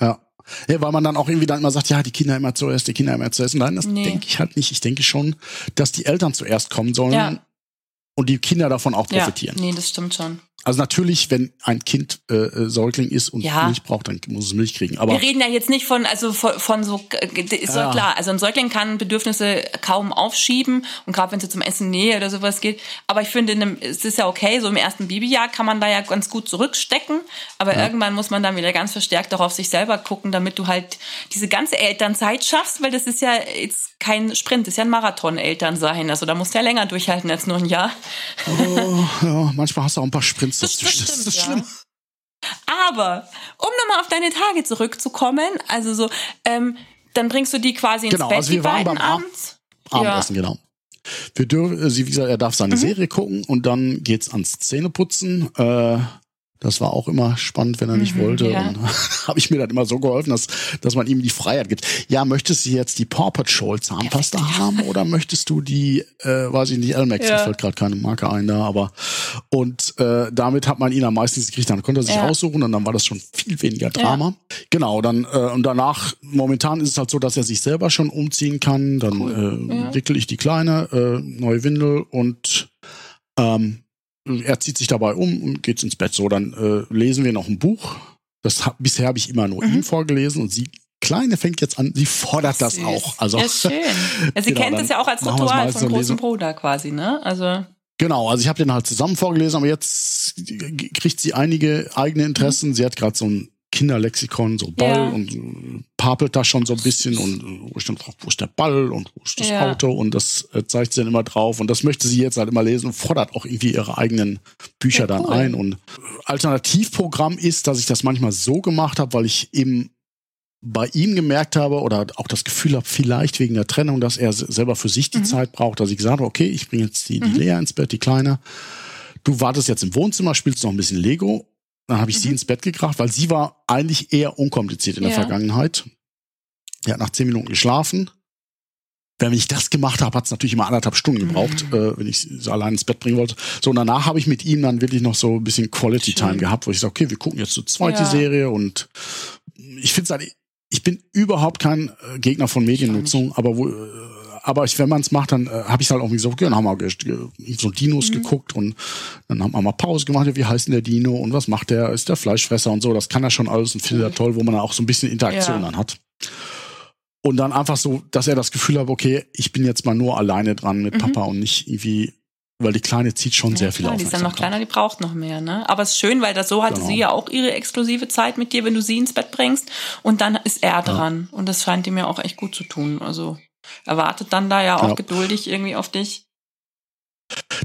[SPEAKER 1] Ja. Ja, weil man dann auch irgendwie dann immer sagt, ja, die Kinder immer zuerst, die Kinder immer zuerst. Nein, das nee. denke ich halt nicht. Ich denke schon, dass die Eltern zuerst kommen sollen ja. und die Kinder davon auch profitieren.
[SPEAKER 2] Ja, nee, das stimmt schon.
[SPEAKER 1] Also natürlich, wenn ein Kind äh, äh, Säugling ist und ja. Milch braucht, dann muss es Milch kriegen. Aber
[SPEAKER 2] wir reden ja jetzt nicht von also von, von so ist ja klar. Also ein Säugling kann Bedürfnisse kaum aufschieben und gerade wenn es zum Essen Nähe oder sowas geht. Aber ich finde, in einem, es ist ja okay. So im ersten Babyjahr kann man da ja ganz gut zurückstecken. Aber ja. irgendwann muss man dann wieder ganz verstärkt auch auf sich selber gucken, damit du halt diese ganze Elternzeit schaffst, weil das ist ja jetzt kein Sprint, das ist ja ein Marathon Eltern sein. Also da musst du ja länger durchhalten als nur ein Jahr.
[SPEAKER 1] Oh, ja, manchmal hast du auch ein paar Sprints Fenster das, das, das ist ja. schlimm.
[SPEAKER 2] Aber um nochmal auf deine Tage zurückzukommen, also so, ähm, dann bringst du die quasi ins
[SPEAKER 1] genau,
[SPEAKER 2] Bett,
[SPEAKER 1] also wir waren beim abends. Abendessen, ja. genau. Wir dürfen, sie, wie gesagt, er darf seine mhm. Serie gucken und dann geht's ans Zähneputzen. Äh, das war auch immer spannend, wenn er nicht mhm, wollte. Ja. Und habe ich mir dann immer so geholfen, dass, dass man ihm die Freiheit gibt. Ja, möchtest du jetzt die Paw Patrol Zahnpasta ja, haben oder möchtest du die, äh, weiß ich nicht, Elmex, ja. fällt gerade keine Marke ein da, aber und äh, damit hat man ihn am meisten gekriegt. Dann konnte er sich ja. aussuchen und dann war das schon viel weniger Drama. Genau, dann äh, und danach, momentan ist es halt so, dass er sich selber schon umziehen kann. Dann cool. äh, wickel ich die Kleine, äh, neue Windel und ähm, er zieht sich dabei um und geht ins Bett. So, dann äh, lesen wir noch ein Buch. Das hab, bisher habe ich immer nur mhm. ihm vorgelesen und sie Kleine fängt jetzt an, sie fordert das Süß. auch. Also,
[SPEAKER 2] ja, schön. Ja, sie genau, kennt das ja auch als Ritual von großen Bruder quasi, ne? Also.
[SPEAKER 1] Genau, also ich habe den halt zusammen vorgelesen, aber jetzt kriegt sie einige eigene Interessen. Mhm. Sie hat gerade so ein Kinderlexikon, so Ball ja. und papelt da schon so ein bisschen und wo ich dann frage, wo ist der Ball und wo ist das ja. Auto und das äh, zeigt sie dann immer drauf und das möchte sie jetzt halt immer lesen und fordert auch irgendwie ihre eigenen Bücher ja, dann cool. ein und Alternativprogramm ist, dass ich das manchmal so gemacht habe, weil ich eben bei ihm gemerkt habe oder auch das Gefühl habe, vielleicht wegen der Trennung, dass er selber für sich die mhm. Zeit braucht, dass ich gesagt habe, okay, ich bringe jetzt die, die mhm. Lea ins Bett, die Kleine. Du wartest jetzt im Wohnzimmer, spielst noch ein bisschen Lego dann habe ich mhm. sie ins Bett gekracht, weil sie war eigentlich eher unkompliziert in der ja. Vergangenheit. Er hat nach zehn Minuten geschlafen. Wenn ich das gemacht habe, hat es natürlich immer anderthalb Stunden gebraucht, mhm. äh, wenn ich sie allein ins Bett bringen wollte. So, und danach habe ich mit ihm dann wirklich noch so ein bisschen Quality Time gehabt, wo ich sage, okay, wir gucken jetzt so zweite ja. Serie und ich finde es halt, ich bin überhaupt kein äh, Gegner von Mediennutzung, aber wo, äh, aber ich, wenn man es macht, dann äh, habe ich halt auch gesagt, okay, dann haben wir so Dinos mhm. geguckt und dann haben wir mal Pause gemacht, wie heißt denn der Dino und was macht der, ist der Fleischfresser und so, das kann er schon alles und findet er toll, wo man auch so ein bisschen Interaktion ja. dann hat. Und dann einfach so, dass er das Gefühl hat, okay, ich bin jetzt mal nur alleine dran mit mhm. Papa und nicht irgendwie weil die Kleine zieht schon ja, sehr viel auf.
[SPEAKER 2] Die ist dann noch kleiner, die braucht noch mehr, ne? Aber es ist schön, weil das so hatte genau. sie ja auch ihre exklusive Zeit mit dir, wenn du sie ins Bett bringst. Und dann ist er dran. Ja. Und das scheint ihm ja auch echt gut zu tun. Also erwartet dann da ja auch ja. geduldig irgendwie auf dich.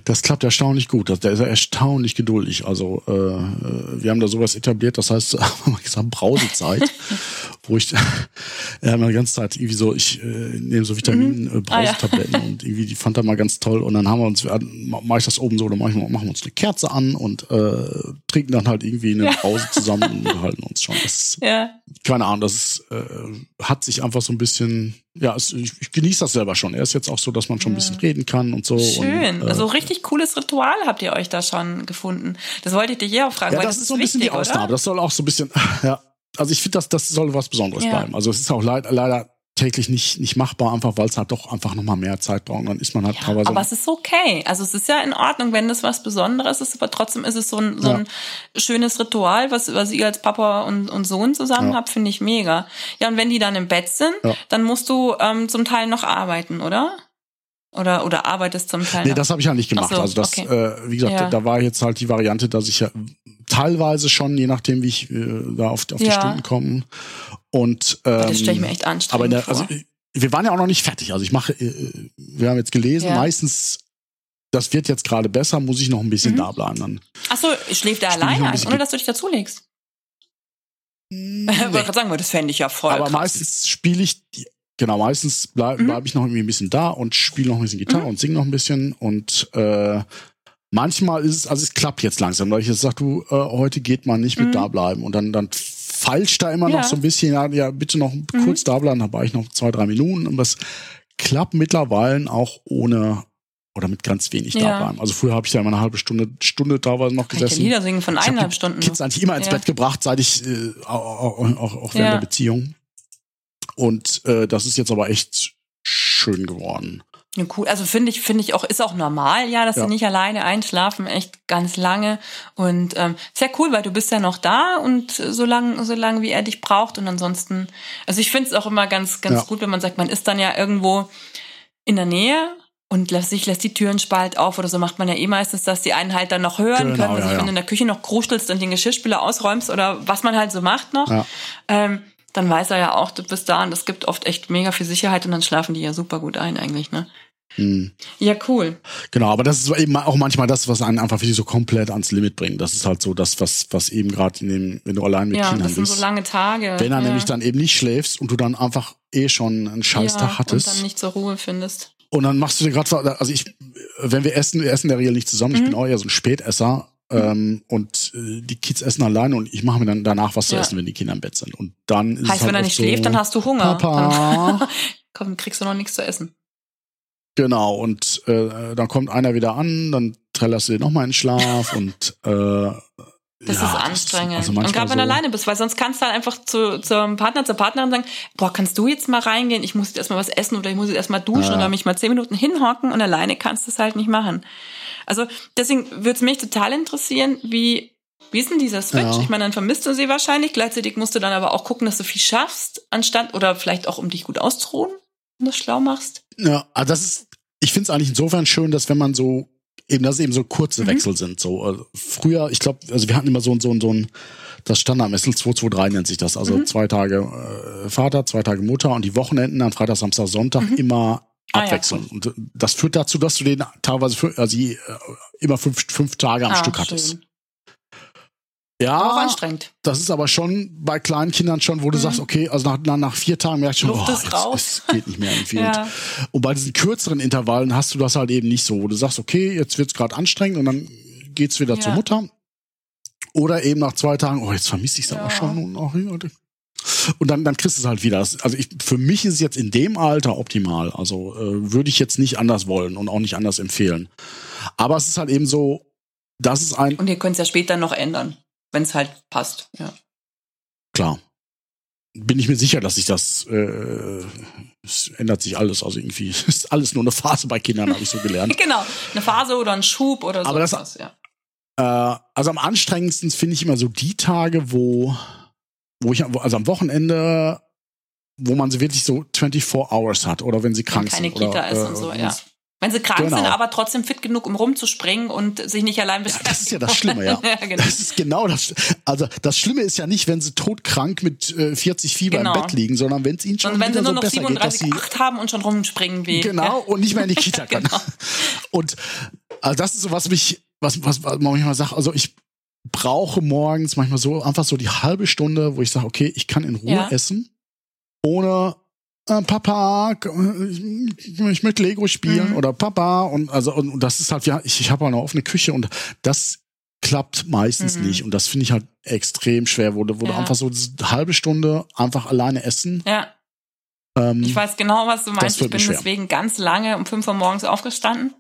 [SPEAKER 1] Das klappt erstaunlich gut. Der ist erstaunlich geduldig. Also äh, wir haben da sowas etabliert, das heißt, haben wir gesagt, Brausezeit, wo ich mal die ganze Zeit irgendwie so, ich äh, nehme so Vitamin mhm. äh, ah, ja. und irgendwie die fand er mal ganz toll. Und dann haben wir uns, mache ich das oben so, dann machen wir, machen wir uns eine Kerze an und äh, trinken dann halt irgendwie eine Brause zusammen und halten uns schon. Das ja. Keine Ahnung, das ist, äh, hat sich einfach so ein bisschen ja, es, ich, ich genieße das selber schon. Er ist jetzt auch so, dass man schon ein bisschen reden kann und so.
[SPEAKER 2] Schön.
[SPEAKER 1] Und,
[SPEAKER 2] äh, also richtig cooles Ritual habt ihr euch da schon gefunden. Das wollte ich dich hier auch fragen.
[SPEAKER 1] Ja, das, das, ist so ein bisschen wichtig, die Ausnahme. Oder? Das soll auch so ein bisschen, ja. Also ich finde, das, das soll was Besonderes ja. bleiben. Also es ist auch leid, leider täglich nicht, nicht machbar, einfach weil es halt doch einfach nochmal mehr Zeit braucht. Und dann ist man halt ja, teilweise.
[SPEAKER 2] Aber es ist okay. Also es ist ja in Ordnung, wenn das was Besonderes ist, aber trotzdem ist es so ein, so ein schönes Ritual, was, was ihr als Papa und, und Sohn zusammen ja. habt, finde ich mega. Ja, und wenn die dann im Bett sind, ja. dann musst du ähm, zum Teil noch arbeiten, oder? Oder, oder arbeitest zum Teil?
[SPEAKER 1] Nee, das habe ich ja nicht gemacht. So, also das, okay. äh, wie gesagt, ja. da war jetzt halt die Variante, dass ich ja teilweise schon, je nachdem, wie ich äh, da auf, auf die Stunden komme. Und ähm,
[SPEAKER 2] das stelle ich mir echt anstrengend aber der,
[SPEAKER 1] also, vor. wir waren ja auch noch nicht fertig. Also ich mache, äh, wir haben jetzt gelesen, ja. meistens das wird jetzt gerade besser, muss ich noch ein bisschen mhm. da bleiben. Dann
[SPEAKER 2] Achso, schläft er alleine ein, ohne dass du dich dazulegst? Nee. Wollte gerade sagen, das fände ich ja voll.
[SPEAKER 1] Aber krass. meistens spiele ich, genau, meistens bleibe mhm. bleib ich noch irgendwie ein bisschen da und spiele noch ein bisschen Gitarre mhm. und singe noch ein bisschen und äh, manchmal ist es, also es klappt jetzt langsam, weil ich jetzt sage, du, äh, heute geht man nicht mit mhm. da bleiben und dann, dann falscht da immer ja. noch so ein bisschen, ja, ja bitte noch mhm. kurz da bleiben, da war ich noch zwei, drei Minuten und das klappt mittlerweile auch ohne oder mit ganz wenig ja. da bleiben. Also früher habe ich da immer eine halbe Stunde, Stunde da war noch gesessen.
[SPEAKER 2] Lieder singen von eineinhalb Stunden.
[SPEAKER 1] Kids eigentlich immer ins. Bett gebracht, seit ich äh, auch, auch, auch während der Beziehung. Und äh, das ist jetzt aber echt schön geworden.
[SPEAKER 2] Cool. Also finde ich, finde ich auch, ist auch normal, ja, dass ja. sie nicht alleine einschlafen, echt ganz lange. Und ähm, sehr cool, weil du bist ja noch da und so lange, so lange wie er dich braucht. Und ansonsten, also ich finde es auch immer ganz, ganz ja. gut, wenn man sagt, man ist dann ja irgendwo in der Nähe und lässt sich lässt die Türen spalt auf oder so macht man ja eh meistens, dass die einen halt dann noch hören genau, können. Also ja, wenn du in der Küche noch kruschelst und den Geschirrspüler ausräumst oder was man halt so macht noch. Ähm, dann weiß er ja auch, du bist da und das gibt oft echt mega viel Sicherheit und dann schlafen die ja super gut ein eigentlich, ne? Hm. Ja, cool.
[SPEAKER 1] Genau, aber das ist eben auch manchmal das, was einen einfach wirklich so komplett ans Limit bringt. Das ist halt so das, was, was eben gerade in dem, wenn du allein mit ja, Kindern bist.
[SPEAKER 2] Ja, das sind so lange Tage.
[SPEAKER 1] Wenn er ja. nämlich dann eben nicht schläfst und du dann einfach eh schon einen Scheißtag ja, hattest.
[SPEAKER 2] Und dann nicht zur Ruhe findest.
[SPEAKER 1] Und dann machst du dir gerade, also ich, wenn wir essen, wir essen in der Regel nicht zusammen. Mhm. Ich bin auch eher so ein Spätesser. Mhm. Ähm, und äh, die Kids essen alleine und ich mache mir dann danach was zu essen, wenn die Kinder im Bett sind. Und dann ist
[SPEAKER 2] heißt,
[SPEAKER 1] es halt
[SPEAKER 2] wenn er nicht so, schläft, dann hast du Hunger.
[SPEAKER 1] Papa.
[SPEAKER 2] Komm, kriegst du noch nichts zu essen.
[SPEAKER 1] Genau, und äh, dann kommt einer wieder an, dann trällerst du dir nochmal in Schlaf und äh,
[SPEAKER 2] das ja, ist anstrengend. Also und gerade wenn du so alleine bist, weil sonst kannst du halt einfach zu, zum Partner, zur Partnerin sagen, boah, kannst du jetzt mal reingehen? Ich muss jetzt erstmal was essen oder ich muss jetzt erstmal duschen ja. oder mich mal zehn Minuten hinhocken und alleine kannst du es halt nicht machen. Also deswegen würde es mich total interessieren, wie, wie ist denn dieser Switch? Ja. Ich meine, dann vermisst du sie wahrscheinlich. Gleichzeitig musst du dann aber auch gucken, dass du viel schaffst, anstatt oder vielleicht auch um dich gut auszuruhen, wenn du das schlau machst.
[SPEAKER 1] Ja, also das ist, ich finde es eigentlich insofern schön, dass wenn man so eben, dass es eben so kurze mhm. Wechsel sind. So also früher, ich glaube, also wir hatten immer so ein so ein so ein das Standardmessel 223 nennt sich das. Also mhm. zwei Tage äh, Vater, zwei Tage Mutter und die Wochenenden an Freitag, Samstag, Sonntag mhm. immer abwechseln. Ah, ja. Und das führt dazu, dass du den teilweise für, also äh, immer fünf, fünf Tage am ah, Stück hattest. Ja,
[SPEAKER 2] auch anstrengend.
[SPEAKER 1] Das ist aber schon bei kleinen Kindern schon, wo du mhm. sagst, okay, also nach, nach, nach vier Tagen merkst du schon,
[SPEAKER 2] Luft oh, ist raus.
[SPEAKER 1] Es geht nicht mehr irgendwie. ja. Und bei diesen kürzeren Intervallen hast du das halt eben nicht so, wo du sagst, okay, jetzt wird's gerade anstrengend und dann geht's wieder ja. zur Mutter. Oder eben nach zwei Tagen, oh, jetzt vermisse ich's ja. aber schon. Und, oh, und dann, dann kriegst du es halt wieder. Also ich, für mich ist es jetzt in dem Alter optimal. Also äh, würde ich jetzt nicht anders wollen und auch nicht anders empfehlen. Aber es ist halt eben so, das ist ein.
[SPEAKER 2] Und ihr könnt es ja später noch ändern wenn es halt passt, ja.
[SPEAKER 1] Klar. Bin ich mir sicher, dass sich das, äh, es ändert sich alles. Also irgendwie ist alles nur eine Phase bei Kindern, habe ich so gelernt.
[SPEAKER 2] genau, eine Phase oder ein Schub oder so.
[SPEAKER 1] Aber das, was, ja. Äh, also am anstrengendsten finde ich immer so die Tage, wo, wo ich, also am Wochenende, wo man sie wirklich so 24 Hours hat oder wenn sie krank
[SPEAKER 2] keine
[SPEAKER 1] sind.
[SPEAKER 2] Keine Kita
[SPEAKER 1] oder,
[SPEAKER 2] ist und so, ja. Wenn sie krank genau. sind, aber trotzdem fit genug, um rumzuspringen und sich nicht allein
[SPEAKER 1] beschäftigen. Ja, das ist ja das Schlimme, ja. ja genau. Das ist genau das. Also das Schlimme ist ja nicht, wenn sie todkrank mit äh, 40 Fieber genau. im Bett liegen, sondern wenn es ihnen schon und wenn sie nur so noch 37,
[SPEAKER 2] 8 haben und schon rumspringen wie.
[SPEAKER 1] Genau, und nicht mehr in die Kita können. genau. Und also das ist so, was mich, was, was, was man manchmal sagt, also ich brauche morgens manchmal so einfach so die halbe Stunde, wo ich sage, okay, ich kann in Ruhe ja. essen, ohne äh, Papa, ich möchte Lego spielen mhm. oder Papa und also und, das ist halt ja, ich, ich habe eine offene Küche und das klappt meistens mhm. nicht und das finde ich halt extrem schwer, wo, wo ja. einfach so eine halbe Stunde einfach alleine essen.
[SPEAKER 2] Ja. Ähm, ich weiß genau, was du meinst. Ich bin deswegen ganz lange um fünf Uhr morgens aufgestanden.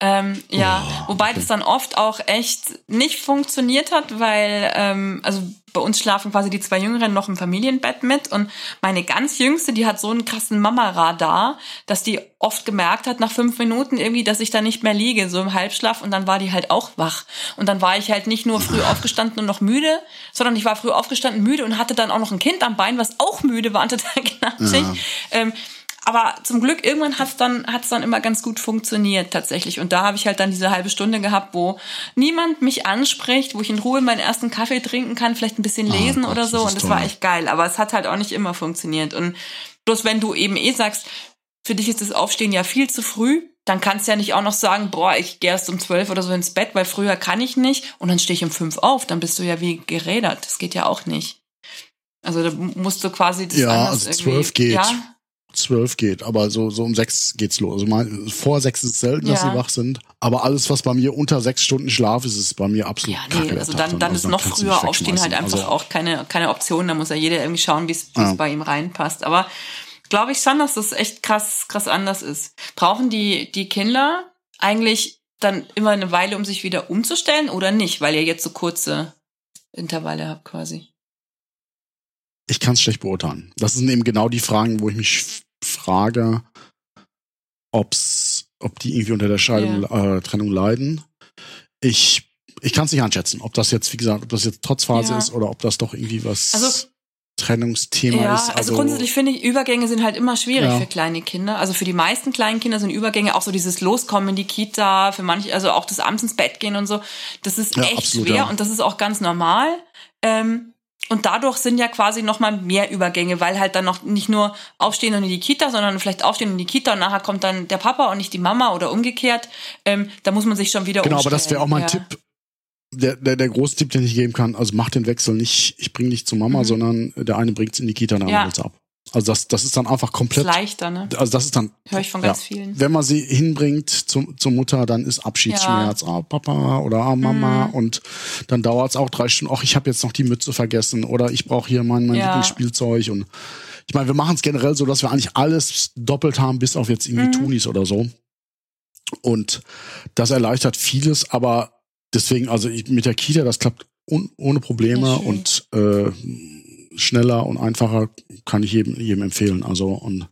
[SPEAKER 2] Ähm, ja, oh, wobei das dann oft auch echt nicht funktioniert hat, weil ähm, also bei uns schlafen quasi die zwei Jüngeren noch im Familienbett mit und meine ganz Jüngste, die hat so einen krassen Mama-Radar, dass die oft gemerkt hat nach fünf Minuten irgendwie, dass ich da nicht mehr liege, so im Halbschlaf und dann war die halt auch wach. Und dann war ich halt nicht nur früh aufgestanden und noch müde, sondern ich war früh aufgestanden müde und hatte dann auch noch ein Kind am Bein, was auch müde war und total knatschig. Ja. Ähm, aber zum Glück irgendwann hat's dann hat's dann immer ganz gut funktioniert tatsächlich und da habe ich halt dann diese halbe Stunde gehabt, wo niemand mich anspricht, wo ich in Ruhe meinen ersten Kaffee trinken kann, vielleicht ein bisschen ah, lesen oh Gott, oder so das und das toll. war echt geil, aber es hat halt auch nicht immer funktioniert und bloß wenn du eben eh sagst, für dich ist das Aufstehen ja viel zu früh, dann kannst du ja nicht auch noch sagen, boah, ich gehe erst um zwölf oder so ins Bett, weil früher kann ich nicht und dann stehe ich um fünf auf, dann bist du ja wie gerädert. Das geht ja auch nicht. Also da musst du quasi
[SPEAKER 1] das Ja, also zwölf geht. Ja? Zwölf geht, aber so, so um sechs geht's los. Also mal, vor sechs ist es selten, ja. dass sie wach sind. Aber alles, was bei mir unter sechs Stunden Schlaf ist, ist bei mir absolut
[SPEAKER 2] ja, nee, Also dann, dann also ist noch früher aufstehen halt einfach also, auch keine, keine Option. Da muss ja jeder irgendwie schauen, wie es ja. bei ihm reinpasst. Aber glaube ich schon, dass das echt krass, krass anders ist. Brauchen die, die Kinder eigentlich dann immer eine Weile, um sich wieder umzustellen oder nicht, weil ihr jetzt so kurze Intervalle habt quasi?
[SPEAKER 1] Ich kann es schlecht beurteilen. Das sind eben genau die Fragen, wo ich mich frage, ob's, ob die irgendwie unter der Scheidung, ja. äh, Trennung leiden. Ich, ich kann es nicht einschätzen, ob das jetzt, wie gesagt, ob das jetzt Trotzphase ja. ist oder ob das doch irgendwie was also, Trennungsthema
[SPEAKER 2] ja,
[SPEAKER 1] ist.
[SPEAKER 2] Also, also grundsätzlich finde ich, Übergänge sind halt immer schwierig für kleine Kinder. Also für die meisten kleinen Kinder sind Übergänge auch so dieses Loskommen in die Kita, für manche, also auch das abends ins Bett gehen und so. Das ist echt absolut, schwer und das ist auch ganz normal. Ähm, und dadurch sind ja quasi noch mal mehr Übergänge, weil halt dann noch nicht nur aufstehen und in die Kita, sondern vielleicht aufstehen in die Kita und nachher kommt dann der Papa und nicht die Mama oder umgekehrt. Ähm, da muss man sich schon wieder
[SPEAKER 1] Genau, umstellen. aber das wäre auch mein ja. Tipp. Der, der, der große Tipp, den ich geben kann, also mach den Wechsel nicht, ich bringe dich zu Mama, mhm. sondern der eine bringt's in die Kita, der andere ja. ab. Also das, das ist dann einfach komplett.
[SPEAKER 2] Das ist leichter, ne?
[SPEAKER 1] Also das ist dann.
[SPEAKER 2] Höre ich von ganz vielen.
[SPEAKER 1] Wenn man sie hinbringt zum, zur Mutter, dann ist Abschiedsschmerz, ja. ah, Papa oder ah, Mama mhm. und dann dauert's auch drei Stunden, ach, ich habe jetzt noch die Mütze vergessen oder ich brauche hier mein, mein ja. Lieblingsspielzeug und ich meine, wir machen es generell so, dass wir eigentlich alles doppelt haben, bis auf jetzt irgendwie mhm. Tunis oder so. Und das erleichtert vieles, aber deswegen, also ich, mit der Kita, das klappt un, ohne Probleme und äh, schneller und einfacher kann ich jedem, jedem empfehlen. Also und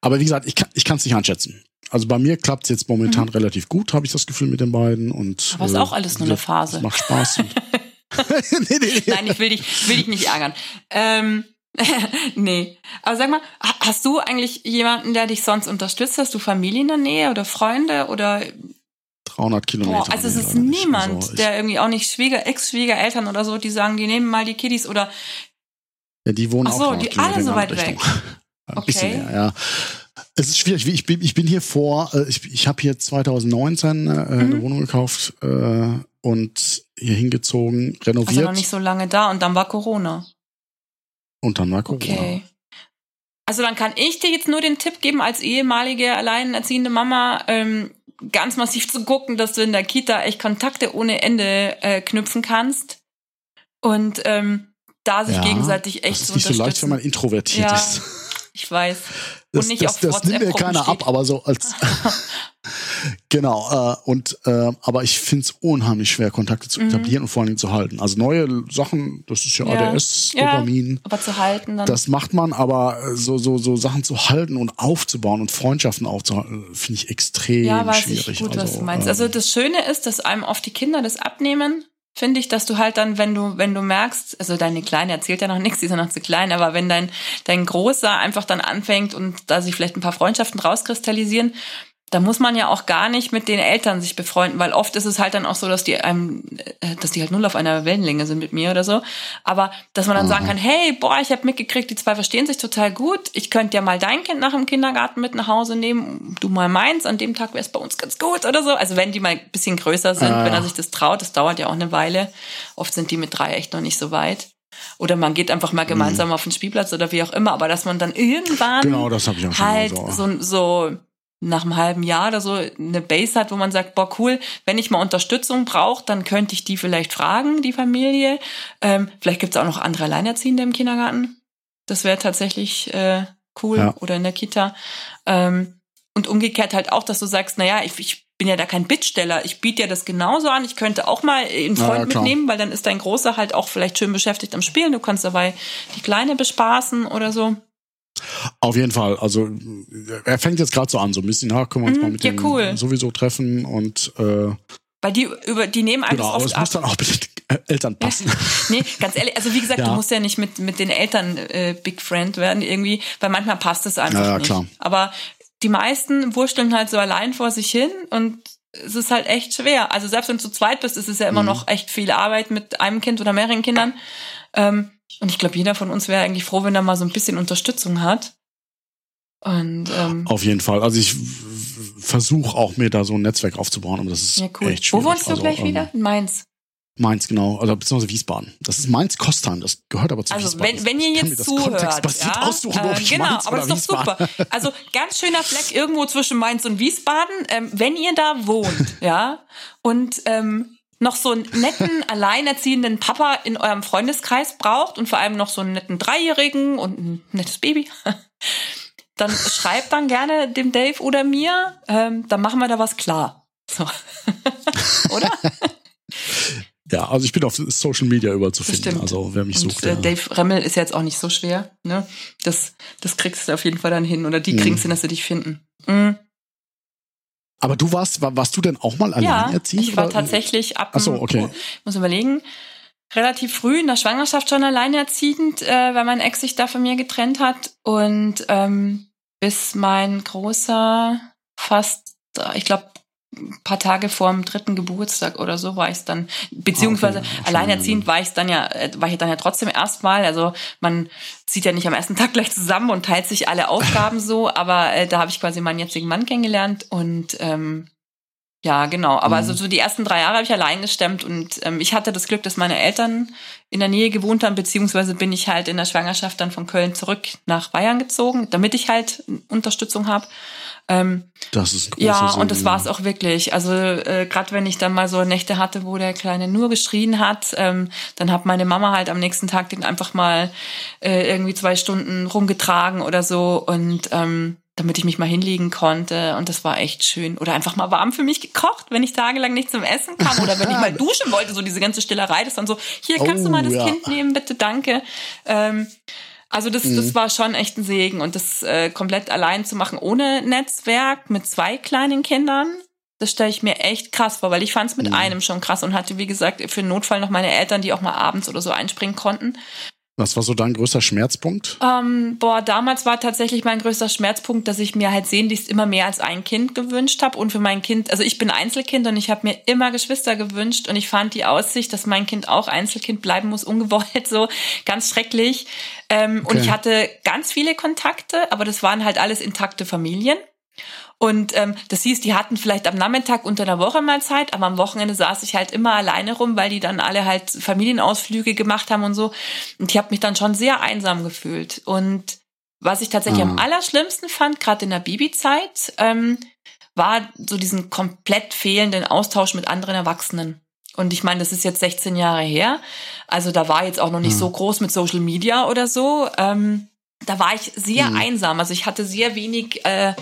[SPEAKER 1] aber wie gesagt, ich kann ich kann es nicht einschätzen. Also bei mir klappt es jetzt momentan mhm. relativ gut, habe ich das Gefühl mit den beiden und
[SPEAKER 2] aber ist äh, auch alles nur eine Phase.
[SPEAKER 1] Macht Spaß.
[SPEAKER 2] nee, nee, Nein, ich will dich will dich nicht ärgern. Ähm, nee. Aber sag mal, hast du eigentlich jemanden, der dich sonst unterstützt? Hast du Familie in der Nähe oder Freunde oder
[SPEAKER 1] 300 Kilometer. Boah,
[SPEAKER 2] also es ist niemand, also der irgendwie auch nicht Schwieger, Ex-Schwiegereltern oder so, die sagen, die nehmen mal die Kiddies oder
[SPEAKER 1] ja, die wohnen
[SPEAKER 2] Ach so, auch die alle so weit weg.
[SPEAKER 1] Ein okay. bisschen mehr, ja. Es ist schwierig. Ich bin, ich bin hier vor, äh, ich, ich habe hier 2019 äh, mhm. eine Wohnung gekauft äh, und hier hingezogen, renoviert. Also
[SPEAKER 2] noch nicht so lange da und dann war Corona.
[SPEAKER 1] Und dann war Corona. Okay.
[SPEAKER 2] Also dann kann ich dir jetzt nur den Tipp geben, als ehemalige alleinerziehende Mama, ähm, ganz massiv zu gucken, dass du in der Kita echt Kontakte ohne Ende äh, knüpfen kannst. Und ähm, da sich ja, gegenseitig echt
[SPEAKER 1] das ist nicht so leicht, wenn man introvertiert ja, ist.
[SPEAKER 2] Ich weiß.
[SPEAKER 1] Und das, nicht das, auf das WhatsApp nimmt mir keiner steht. ab, aber so als genau. Äh, und äh, aber ich finde es unheimlich schwer, Kontakte zu mhm. etablieren mhm. und vor allen Dingen zu halten. Also neue Sachen, das ist ja, ja. ADS, Dopamin.
[SPEAKER 2] Ja, aber zu halten dann.
[SPEAKER 1] Das macht man, aber so so so Sachen zu halten und aufzubauen und Freundschaften aufzuhalten, finde ich extrem ja, weiß schwierig. Ich
[SPEAKER 2] gut,
[SPEAKER 1] also,
[SPEAKER 2] was du meinst. Also ähm, das Schöne ist, dass einem oft die Kinder das abnehmen finde ich, dass du halt dann, wenn du, wenn du merkst, also deine Kleine erzählt ja noch nichts, die ist ja noch zu klein, aber wenn dein, dein Großer einfach dann anfängt und da sich vielleicht ein paar Freundschaften rauskristallisieren, da muss man ja auch gar nicht mit den Eltern sich befreunden, weil oft ist es halt dann auch so, dass die einem, äh, dass die halt null auf einer Wellenlänge sind mit mir oder so. Aber dass man dann mhm. sagen kann, hey, boah, ich habe mitgekriegt, die zwei verstehen sich total gut. Ich könnte ja mal dein Kind nach dem Kindergarten mit nach Hause nehmen, du mal meins. An dem Tag wäre es bei uns ganz gut oder so. Also wenn die mal ein bisschen größer sind, ah, wenn er sich das traut, das dauert ja auch eine Weile. Oft sind die mit drei echt noch nicht so weit. Oder man geht einfach mal gemeinsam mhm. auf den Spielplatz oder wie auch immer, aber dass man dann irgendwann
[SPEAKER 1] genau, das ich auch
[SPEAKER 2] halt so. so, so nach einem halben Jahr oder so eine Base hat, wo man sagt, boah, cool, wenn ich mal Unterstützung brauche, dann könnte ich die vielleicht fragen, die Familie. Ähm, vielleicht gibt es auch noch andere Alleinerziehende im Kindergarten. Das wäre tatsächlich äh, cool. Ja. Oder in der Kita. Ähm, und umgekehrt halt auch, dass du sagst, naja, ich, ich bin ja da kein Bittsteller. Ich biete ja das genauso an. Ich könnte auch mal einen Freund ja, mitnehmen, weil dann ist dein Großer halt auch vielleicht schön beschäftigt am Spielen. Du kannst dabei die Kleine bespaßen oder so.
[SPEAKER 1] Auf jeden Fall. Also er fängt jetzt gerade so an, so ein bisschen, na, können wir uns mm, mal mit ja, dem cool. sowieso treffen und äh,
[SPEAKER 2] weil die über die nehmen alles
[SPEAKER 1] genau,
[SPEAKER 2] oft
[SPEAKER 1] aber es ab. muss dann auch mit den Eltern passen.
[SPEAKER 2] nee, ganz ehrlich, also wie gesagt, ja. du musst ja nicht mit mit den Eltern äh, Big Friend werden irgendwie, weil manchmal passt es einfach ja, ja, nicht. Klar. Aber die meisten wursteln halt so allein vor sich hin und es ist halt echt schwer. Also selbst wenn du zu zweit bist, ist es ja immer mhm. noch echt viel Arbeit mit einem Kind oder mehreren Kindern. Ähm, und ich glaube, jeder von uns wäre eigentlich froh, wenn er mal so ein bisschen Unterstützung hat. Und, ähm,
[SPEAKER 1] Auf jeden Fall. Also ich versuche auch mir da so ein Netzwerk aufzubauen, aber das ist ja, cool. echt schwierig.
[SPEAKER 2] Wo wohnst du also, gleich ähm, wieder? In Mainz.
[SPEAKER 1] Mainz, genau, also beziehungsweise Wiesbaden. Das ist Mainz-Kostheim, das gehört aber zu
[SPEAKER 2] also,
[SPEAKER 1] Wiesbaden.
[SPEAKER 2] Also wenn, wenn ihr jetzt zuhört, ja, aussuchen, äh, genau, Mainz aber das ist doch super. Also ganz schöner Fleck irgendwo zwischen Mainz und Wiesbaden. Ähm, wenn ihr da wohnt, ja, und ähm, noch so einen netten, alleinerziehenden Papa in eurem Freundeskreis braucht und vor allem noch so einen netten Dreijährigen und ein nettes Baby, dann schreibt dann gerne dem Dave oder mir, ähm, dann machen wir da was klar. So. oder?
[SPEAKER 1] Ja, also ich bin auf Social Media überall zu finden. Also wer mich und, sucht.
[SPEAKER 2] Äh, Dave Remmel ist jetzt auch nicht so schwer. Ne? Das, das kriegst du auf jeden Fall dann hin. Oder die mhm. kriegst du, dass sie dich finden. Mhm.
[SPEAKER 1] Aber du warst, war, warst du denn auch mal alleinerziehend?
[SPEAKER 2] Ja, ich war oder? tatsächlich ab.
[SPEAKER 1] Ach so, okay.
[SPEAKER 2] Muss überlegen. Relativ früh in der Schwangerschaft schon alleinerziehend, äh, weil mein Ex sich da von mir getrennt hat. Und ähm, bis mein großer fast, ich glaube, paar Tage vor dem dritten Geburtstag oder so war ich es dann, beziehungsweise okay, alleinerziehend war ich dann ja, äh, war ich dann ja trotzdem erstmal. Also man zieht ja nicht am ersten Tag gleich zusammen und teilt sich alle Aufgaben so, aber äh, da habe ich quasi meinen jetzigen Mann kennengelernt und ähm, ja, genau. Aber mhm. also so die ersten drei Jahre habe ich allein gestemmt und ähm, ich hatte das Glück, dass meine Eltern in der Nähe gewohnt haben, beziehungsweise bin ich halt in der Schwangerschaft dann von Köln zurück nach Bayern gezogen, damit ich halt Unterstützung habe.
[SPEAKER 1] Ähm, das ist ein
[SPEAKER 2] Ja,
[SPEAKER 1] Sinn,
[SPEAKER 2] und das war es auch wirklich. Also äh, gerade wenn ich dann mal so Nächte hatte, wo der Kleine nur geschrien hat, ähm, dann hat meine Mama halt am nächsten Tag den einfach mal äh, irgendwie zwei Stunden rumgetragen oder so und ähm, damit ich mich mal hinlegen konnte und das war echt schön. Oder einfach mal warm für mich gekocht, wenn ich tagelang nicht zum Essen kam oder wenn ich mal duschen wollte, so diese ganze Stillerei, das dann so, hier kannst oh, du mal das ja. Kind nehmen, bitte, danke. Ähm, also das, mhm. das war schon echt ein Segen und das äh, komplett allein zu machen ohne Netzwerk mit zwei kleinen Kindern, das stelle ich mir echt krass vor, weil ich fand es mit mhm. einem schon krass und hatte, wie gesagt, für den Notfall noch meine Eltern, die auch mal abends oder so einspringen konnten.
[SPEAKER 1] Was war so dein größter Schmerzpunkt?
[SPEAKER 2] Ähm, boah, damals war tatsächlich mein größter Schmerzpunkt, dass ich mir halt sehnlichst immer mehr als ein Kind gewünscht habe. Und für mein Kind, also ich bin Einzelkind und ich habe mir immer Geschwister gewünscht und ich fand die Aussicht, dass mein Kind auch Einzelkind bleiben muss, ungewollt, so ganz schrecklich. Ähm, okay. Und ich hatte ganz viele Kontakte, aber das waren halt alles intakte Familien. Und ähm, das hieß, die hatten vielleicht am Nachmittag unter der Woche mal Zeit, aber am Wochenende saß ich halt immer alleine rum, weil die dann alle halt Familienausflüge gemacht haben und so. Und ich habe mich dann schon sehr einsam gefühlt. Und was ich tatsächlich ah. am allerschlimmsten fand, gerade in der Babyzeit, ähm, war so diesen komplett fehlenden Austausch mit anderen Erwachsenen. Und ich meine, das ist jetzt 16 Jahre her. Also da war jetzt auch noch nicht ah. so groß mit Social Media oder so. Ähm, da war ich sehr mhm. einsam. Also ich hatte sehr wenig äh,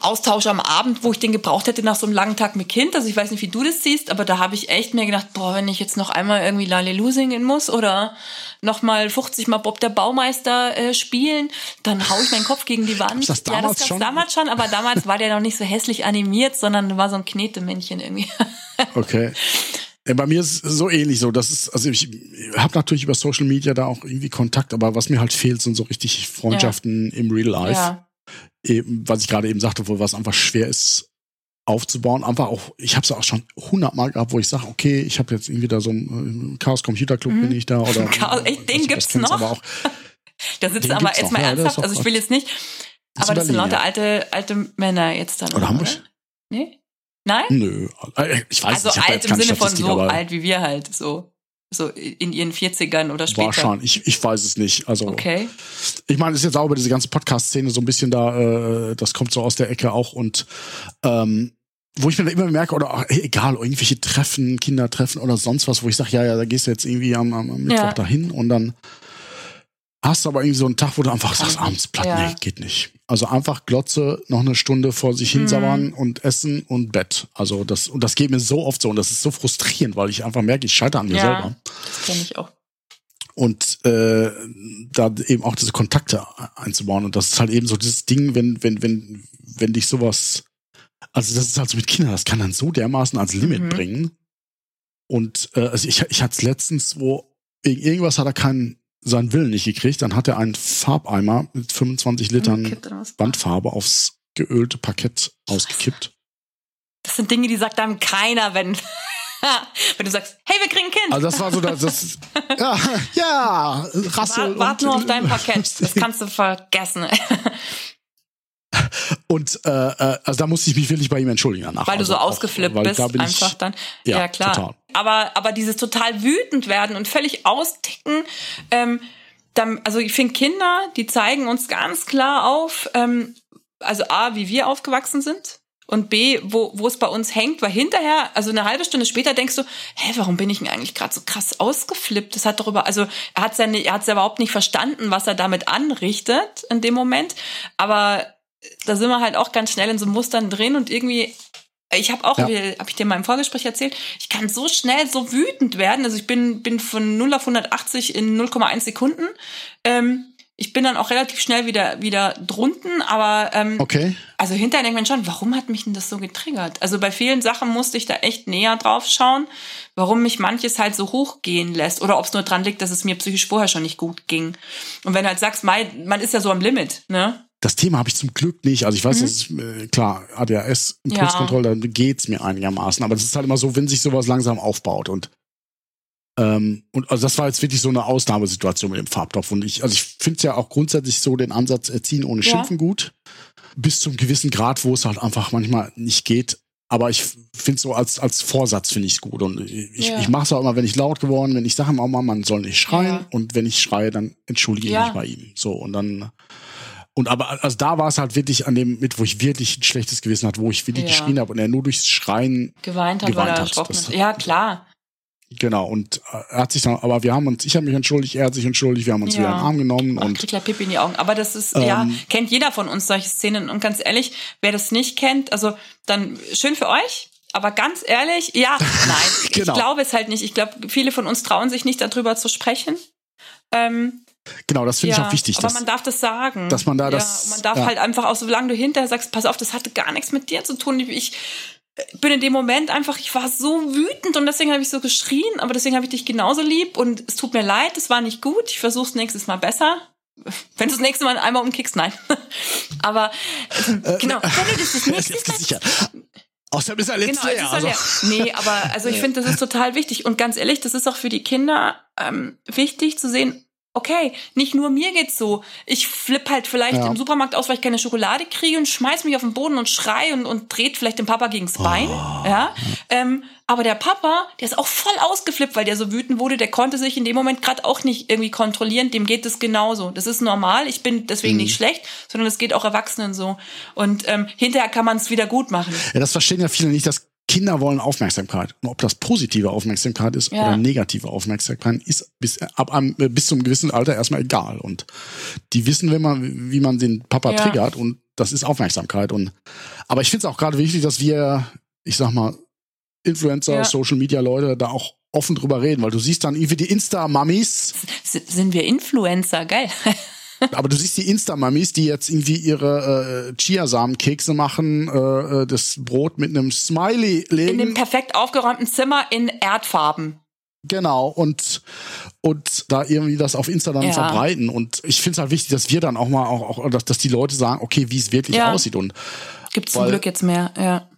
[SPEAKER 2] Austausch am Abend, wo ich den gebraucht hätte nach so einem langen Tag mit Kind. Also ich weiß nicht, wie du das siehst, aber da habe ich echt mir gedacht, boah, wenn ich jetzt noch einmal irgendwie Lalelu singen muss oder noch mal 50 Mal Bob der Baumeister äh, spielen, dann hau ich meinen Kopf gegen die Wand.
[SPEAKER 1] Das damals ja, das gab's schon?
[SPEAKER 2] damals schon, aber damals war der noch nicht so hässlich animiert, sondern war so ein Knetemännchen irgendwie.
[SPEAKER 1] okay. Bei mir ist es so ähnlich so. Das ist, also ich habe natürlich über Social Media da auch irgendwie Kontakt, aber was mir halt fehlt, sind so richtig Freundschaften ja. im Real Life. Ja eben, was ich gerade eben sagte, wo was einfach schwer ist aufzubauen. Einfach auch, ich habe es auch schon hundertmal gehabt, wo ich sage, okay, ich habe jetzt irgendwie da so ein äh, Chaos Computer Club mhm. bin ich da oder
[SPEAKER 2] Chaos, echt, den gibt's noch. Aber auch, da sitzen aber jetzt mal ernsthaft, also ich will jetzt nicht, aber das sind lauter alte alte Männer jetzt dann.
[SPEAKER 1] Oder Hamburg?
[SPEAKER 2] Nee? Nein?
[SPEAKER 1] Nö, äh, ich weiß
[SPEAKER 2] also nicht. alt im Sinne von so alt wie wir halt, so so in ihren 40ern oder später?
[SPEAKER 1] Wahrscheinlich, ich, ich weiß es nicht. Also,
[SPEAKER 2] okay.
[SPEAKER 1] Ich meine, es ist jetzt auch über diese ganze Podcast-Szene so ein bisschen da, äh, das kommt so aus der Ecke auch und ähm, wo ich mir immer merke, oder ach, egal, irgendwelche Treffen, Kindertreffen oder sonst was, wo ich sage, ja, ja, da gehst du jetzt irgendwie am, am Mittwoch ja. dahin und dann hast du aber irgendwie so einen Tag, wo du einfach sagst, abends platt, ja. nee, geht nicht. Also einfach Glotze, noch eine Stunde vor sich hinsabbern mhm. und essen und Bett. Also das, und das geht mir so oft so und das ist so frustrierend, weil ich einfach merke, ich scheitere an mir
[SPEAKER 2] ja,
[SPEAKER 1] selber.
[SPEAKER 2] Das kenne ich auch.
[SPEAKER 1] Und äh, da eben auch diese Kontakte einzubauen. Und das ist halt eben so dieses Ding, wenn, wenn, wenn, wenn dich sowas, also das ist halt so mit Kindern, das kann dann so dermaßen als Limit mhm. bringen. Und äh, also ich, ich hatte es letztens, wo irgendwas hat er keinen seinen Willen nicht gekriegt. Dann hat er einen Farbeimer mit 25 Litern Wandfarbe aufs geölte Parkett ausgekippt.
[SPEAKER 2] Das sind Dinge, die sagt dann keiner, wenn, wenn du sagst, hey, wir kriegen ein Kind.
[SPEAKER 1] Also das war so, das, das ja, ja, Rassel.
[SPEAKER 2] Wart, wart nur auf dein Parkett, das kannst du vergessen.
[SPEAKER 1] Und äh, äh, also da musste ich mich wirklich bei ihm entschuldigen danach.
[SPEAKER 2] Weil
[SPEAKER 1] also
[SPEAKER 2] du so ausgeflippt
[SPEAKER 1] auch,
[SPEAKER 2] bist,
[SPEAKER 1] da
[SPEAKER 2] einfach
[SPEAKER 1] ich,
[SPEAKER 2] dann.
[SPEAKER 1] Ja,
[SPEAKER 2] Ja, klar.
[SPEAKER 1] Total.
[SPEAKER 2] Aber, aber dieses total wütend werden und völlig austicken, ähm, dann, also ich finde Kinder, die zeigen uns ganz klar auf, ähm, also A, wie wir aufgewachsen sind und B, wo, wo es bei uns hängt, weil hinterher, also eine halbe Stunde später denkst du, hä, warum bin ich denn eigentlich gerade so krass ausgeflippt? Das hat darüber, also er hat seine, er hat ja überhaupt nicht verstanden, was er damit anrichtet in dem Moment, aber da sind wir halt auch ganz schnell in so Mustern drin und irgendwie ich habe auch,
[SPEAKER 1] Ja.
[SPEAKER 2] habe ich dir mal im Vorgespräch erzählt, ich kann so schnell so wütend werden. Also ich bin, bin von 0 auf 180 in 0,1 Sekunden. Ähm, ich bin dann auch relativ schnell wieder, wieder drunten, aber ähm,
[SPEAKER 1] Okay.
[SPEAKER 2] also hinterher denkt man schon, warum hat mich denn das so getriggert? Also bei vielen Sachen musste ich da echt näher drauf schauen, warum mich manches halt so hochgehen lässt oder ob es nur dran liegt, dass es mir psychisch vorher schon nicht gut ging. Und wenn du halt sagst, man ist ja so am Limit, ne?
[SPEAKER 1] Das Thema habe ich zum Glück nicht. Also ich weiß, dass es, äh, klar, ADHS,
[SPEAKER 2] Ja.
[SPEAKER 1] Impulskontrolle, da geht's mir einigermaßen. Aber es ist halt immer so, wenn sich sowas langsam aufbaut und ähm, und also das war jetzt wirklich so eine Ausnahmesituation mit dem Farbtopf. Und ich, also ich finde es ja auch grundsätzlich so den Ansatz Erziehen ohne
[SPEAKER 2] Ja.
[SPEAKER 1] Schimpfen gut. Bis zum gewissen Grad, wo es halt einfach manchmal nicht geht. Aber ich finde so als, als Vorsatz finde ich es gut. Und ich,
[SPEAKER 2] Ja.
[SPEAKER 1] ich mache es auch immer, wenn ich laut geworden bin. Ich sage ihm auch mal, man soll nicht schreien.
[SPEAKER 2] Ja.
[SPEAKER 1] Und wenn ich schreie, dann entschuldige ich
[SPEAKER 2] Ja.
[SPEAKER 1] mich bei ihm. So, und dann und aber also da war es halt wirklich an dem mit, wo ich wirklich ein schlechtes Gewissen hatte, wo ich wirklich
[SPEAKER 2] Ja.
[SPEAKER 1] geschrien habe und er nur durchs Schreien
[SPEAKER 2] Geweint hat,
[SPEAKER 1] Geweint hat. Das-.
[SPEAKER 2] Ja, klar.
[SPEAKER 1] genau und äh, er hat sich dann aber wir haben uns ich habe mich entschuldigt, er hat sich entschuldigt, wir haben uns
[SPEAKER 2] Ja.
[SPEAKER 1] wieder in den Arm genommen
[SPEAKER 2] Ach,
[SPEAKER 1] und
[SPEAKER 2] kriegt ja Pipi in die Augen. Aber das ist, ja,
[SPEAKER 1] Ähm,
[SPEAKER 2] kennt jeder von uns solche Szenen. Und ganz ehrlich, wer das nicht kennt, also dann schön für euch. Aber ganz ehrlich, ja, nein,
[SPEAKER 1] Genau.
[SPEAKER 2] ich glaube es halt nicht. Ich glaube, viele von uns trauen sich nicht darüber zu sprechen. Ähm,
[SPEAKER 1] genau, das finde
[SPEAKER 2] ja,
[SPEAKER 1] ich auch wichtig,
[SPEAKER 2] aber
[SPEAKER 1] dass,
[SPEAKER 2] man darf das sagen.
[SPEAKER 1] dass man da
[SPEAKER 2] ja,
[SPEAKER 1] das-
[SPEAKER 2] und man darf
[SPEAKER 1] ja.
[SPEAKER 2] halt einfach auch, solange du hinterher sagst, pass auf, das hatte gar nichts mit dir zu tun. Ich bin in dem Moment einfach, ich war so wütend und deswegen habe ich so geschrien, aber deswegen habe ich dich genauso lieb und es tut mir leid, es war nicht gut. Ich versuche es nächstes Mal besser. Wenn du das nächste Mal einmal umkickst, nein. aber ähm, genau, wenn du das das
[SPEAKER 1] ist
[SPEAKER 2] nächste
[SPEAKER 1] jetzt
[SPEAKER 2] Mal
[SPEAKER 1] sicher. Außerdem ist er
[SPEAKER 2] Genau,
[SPEAKER 1] letzte
[SPEAKER 2] es
[SPEAKER 1] Jahr. Also.
[SPEAKER 2] Nee, aber also ich finde, das ist total wichtig. Und ganz ehrlich, das ist auch für die Kinder ähm, wichtig zu sehen, okay, nicht nur mir geht's so. Ich flipp halt vielleicht
[SPEAKER 1] Ja.
[SPEAKER 2] im Supermarkt aus, weil ich keine Schokolade kriege und schmeiß mich auf den Boden und schrei und, und dreht vielleicht dem Papa gegens Bein.
[SPEAKER 1] Oh.
[SPEAKER 2] Ja. Ähm, aber der Papa, der ist auch voll ausgeflippt, weil der so wütend wurde, der konnte sich in dem Moment gerade auch nicht irgendwie kontrollieren, dem geht es genauso. Das ist normal, ich bin deswegen
[SPEAKER 1] Mhm.
[SPEAKER 2] nicht schlecht, sondern es geht auch Erwachsenen so. Und ähm, hinterher kann man es wieder gut machen.
[SPEAKER 1] ja, das verstehen ja viele nicht, dass Kinder wollen Aufmerksamkeit. Und ob das positive Aufmerksamkeit ist
[SPEAKER 2] Ja.
[SPEAKER 1] oder negative Aufmerksamkeit, ist bis, ab einem, äh, bis zum gewissen Alter erstmal egal. Und die wissen, wenn man, wie man den Papa
[SPEAKER 2] Ja.
[SPEAKER 1] triggert und das ist Aufmerksamkeit. Und aber ich finde es auch gerade wichtig, dass wir, ich sag mal, Influencer,
[SPEAKER 2] Ja.
[SPEAKER 1] Social Media Leute da auch offen drüber reden, weil du siehst dann irgendwie die Insta-Mummies,
[SPEAKER 2] Sind wir Influencer? Geil.
[SPEAKER 1] aber du siehst die Insta-Mummies, die jetzt irgendwie ihre äh, Chiasamen-Kekse machen, äh, äh, das Brot mit einem Smiley
[SPEAKER 2] In
[SPEAKER 1] legen.
[SPEAKER 2] dem perfekt aufgeräumten Zimmer in Erdfarben.
[SPEAKER 1] Genau, und, und da irgendwie das auf Insta dann
[SPEAKER 2] Ja.
[SPEAKER 1] verbreiten. Und ich finde es halt wichtig, dass wir dann auch mal auch, auch dass, dass die Leute sagen, okay, wie es wirklich
[SPEAKER 2] Ja.
[SPEAKER 1] aussieht. Und,
[SPEAKER 2] Gibt's zum
[SPEAKER 1] Weil-
[SPEAKER 2] Glück jetzt mehr, ja.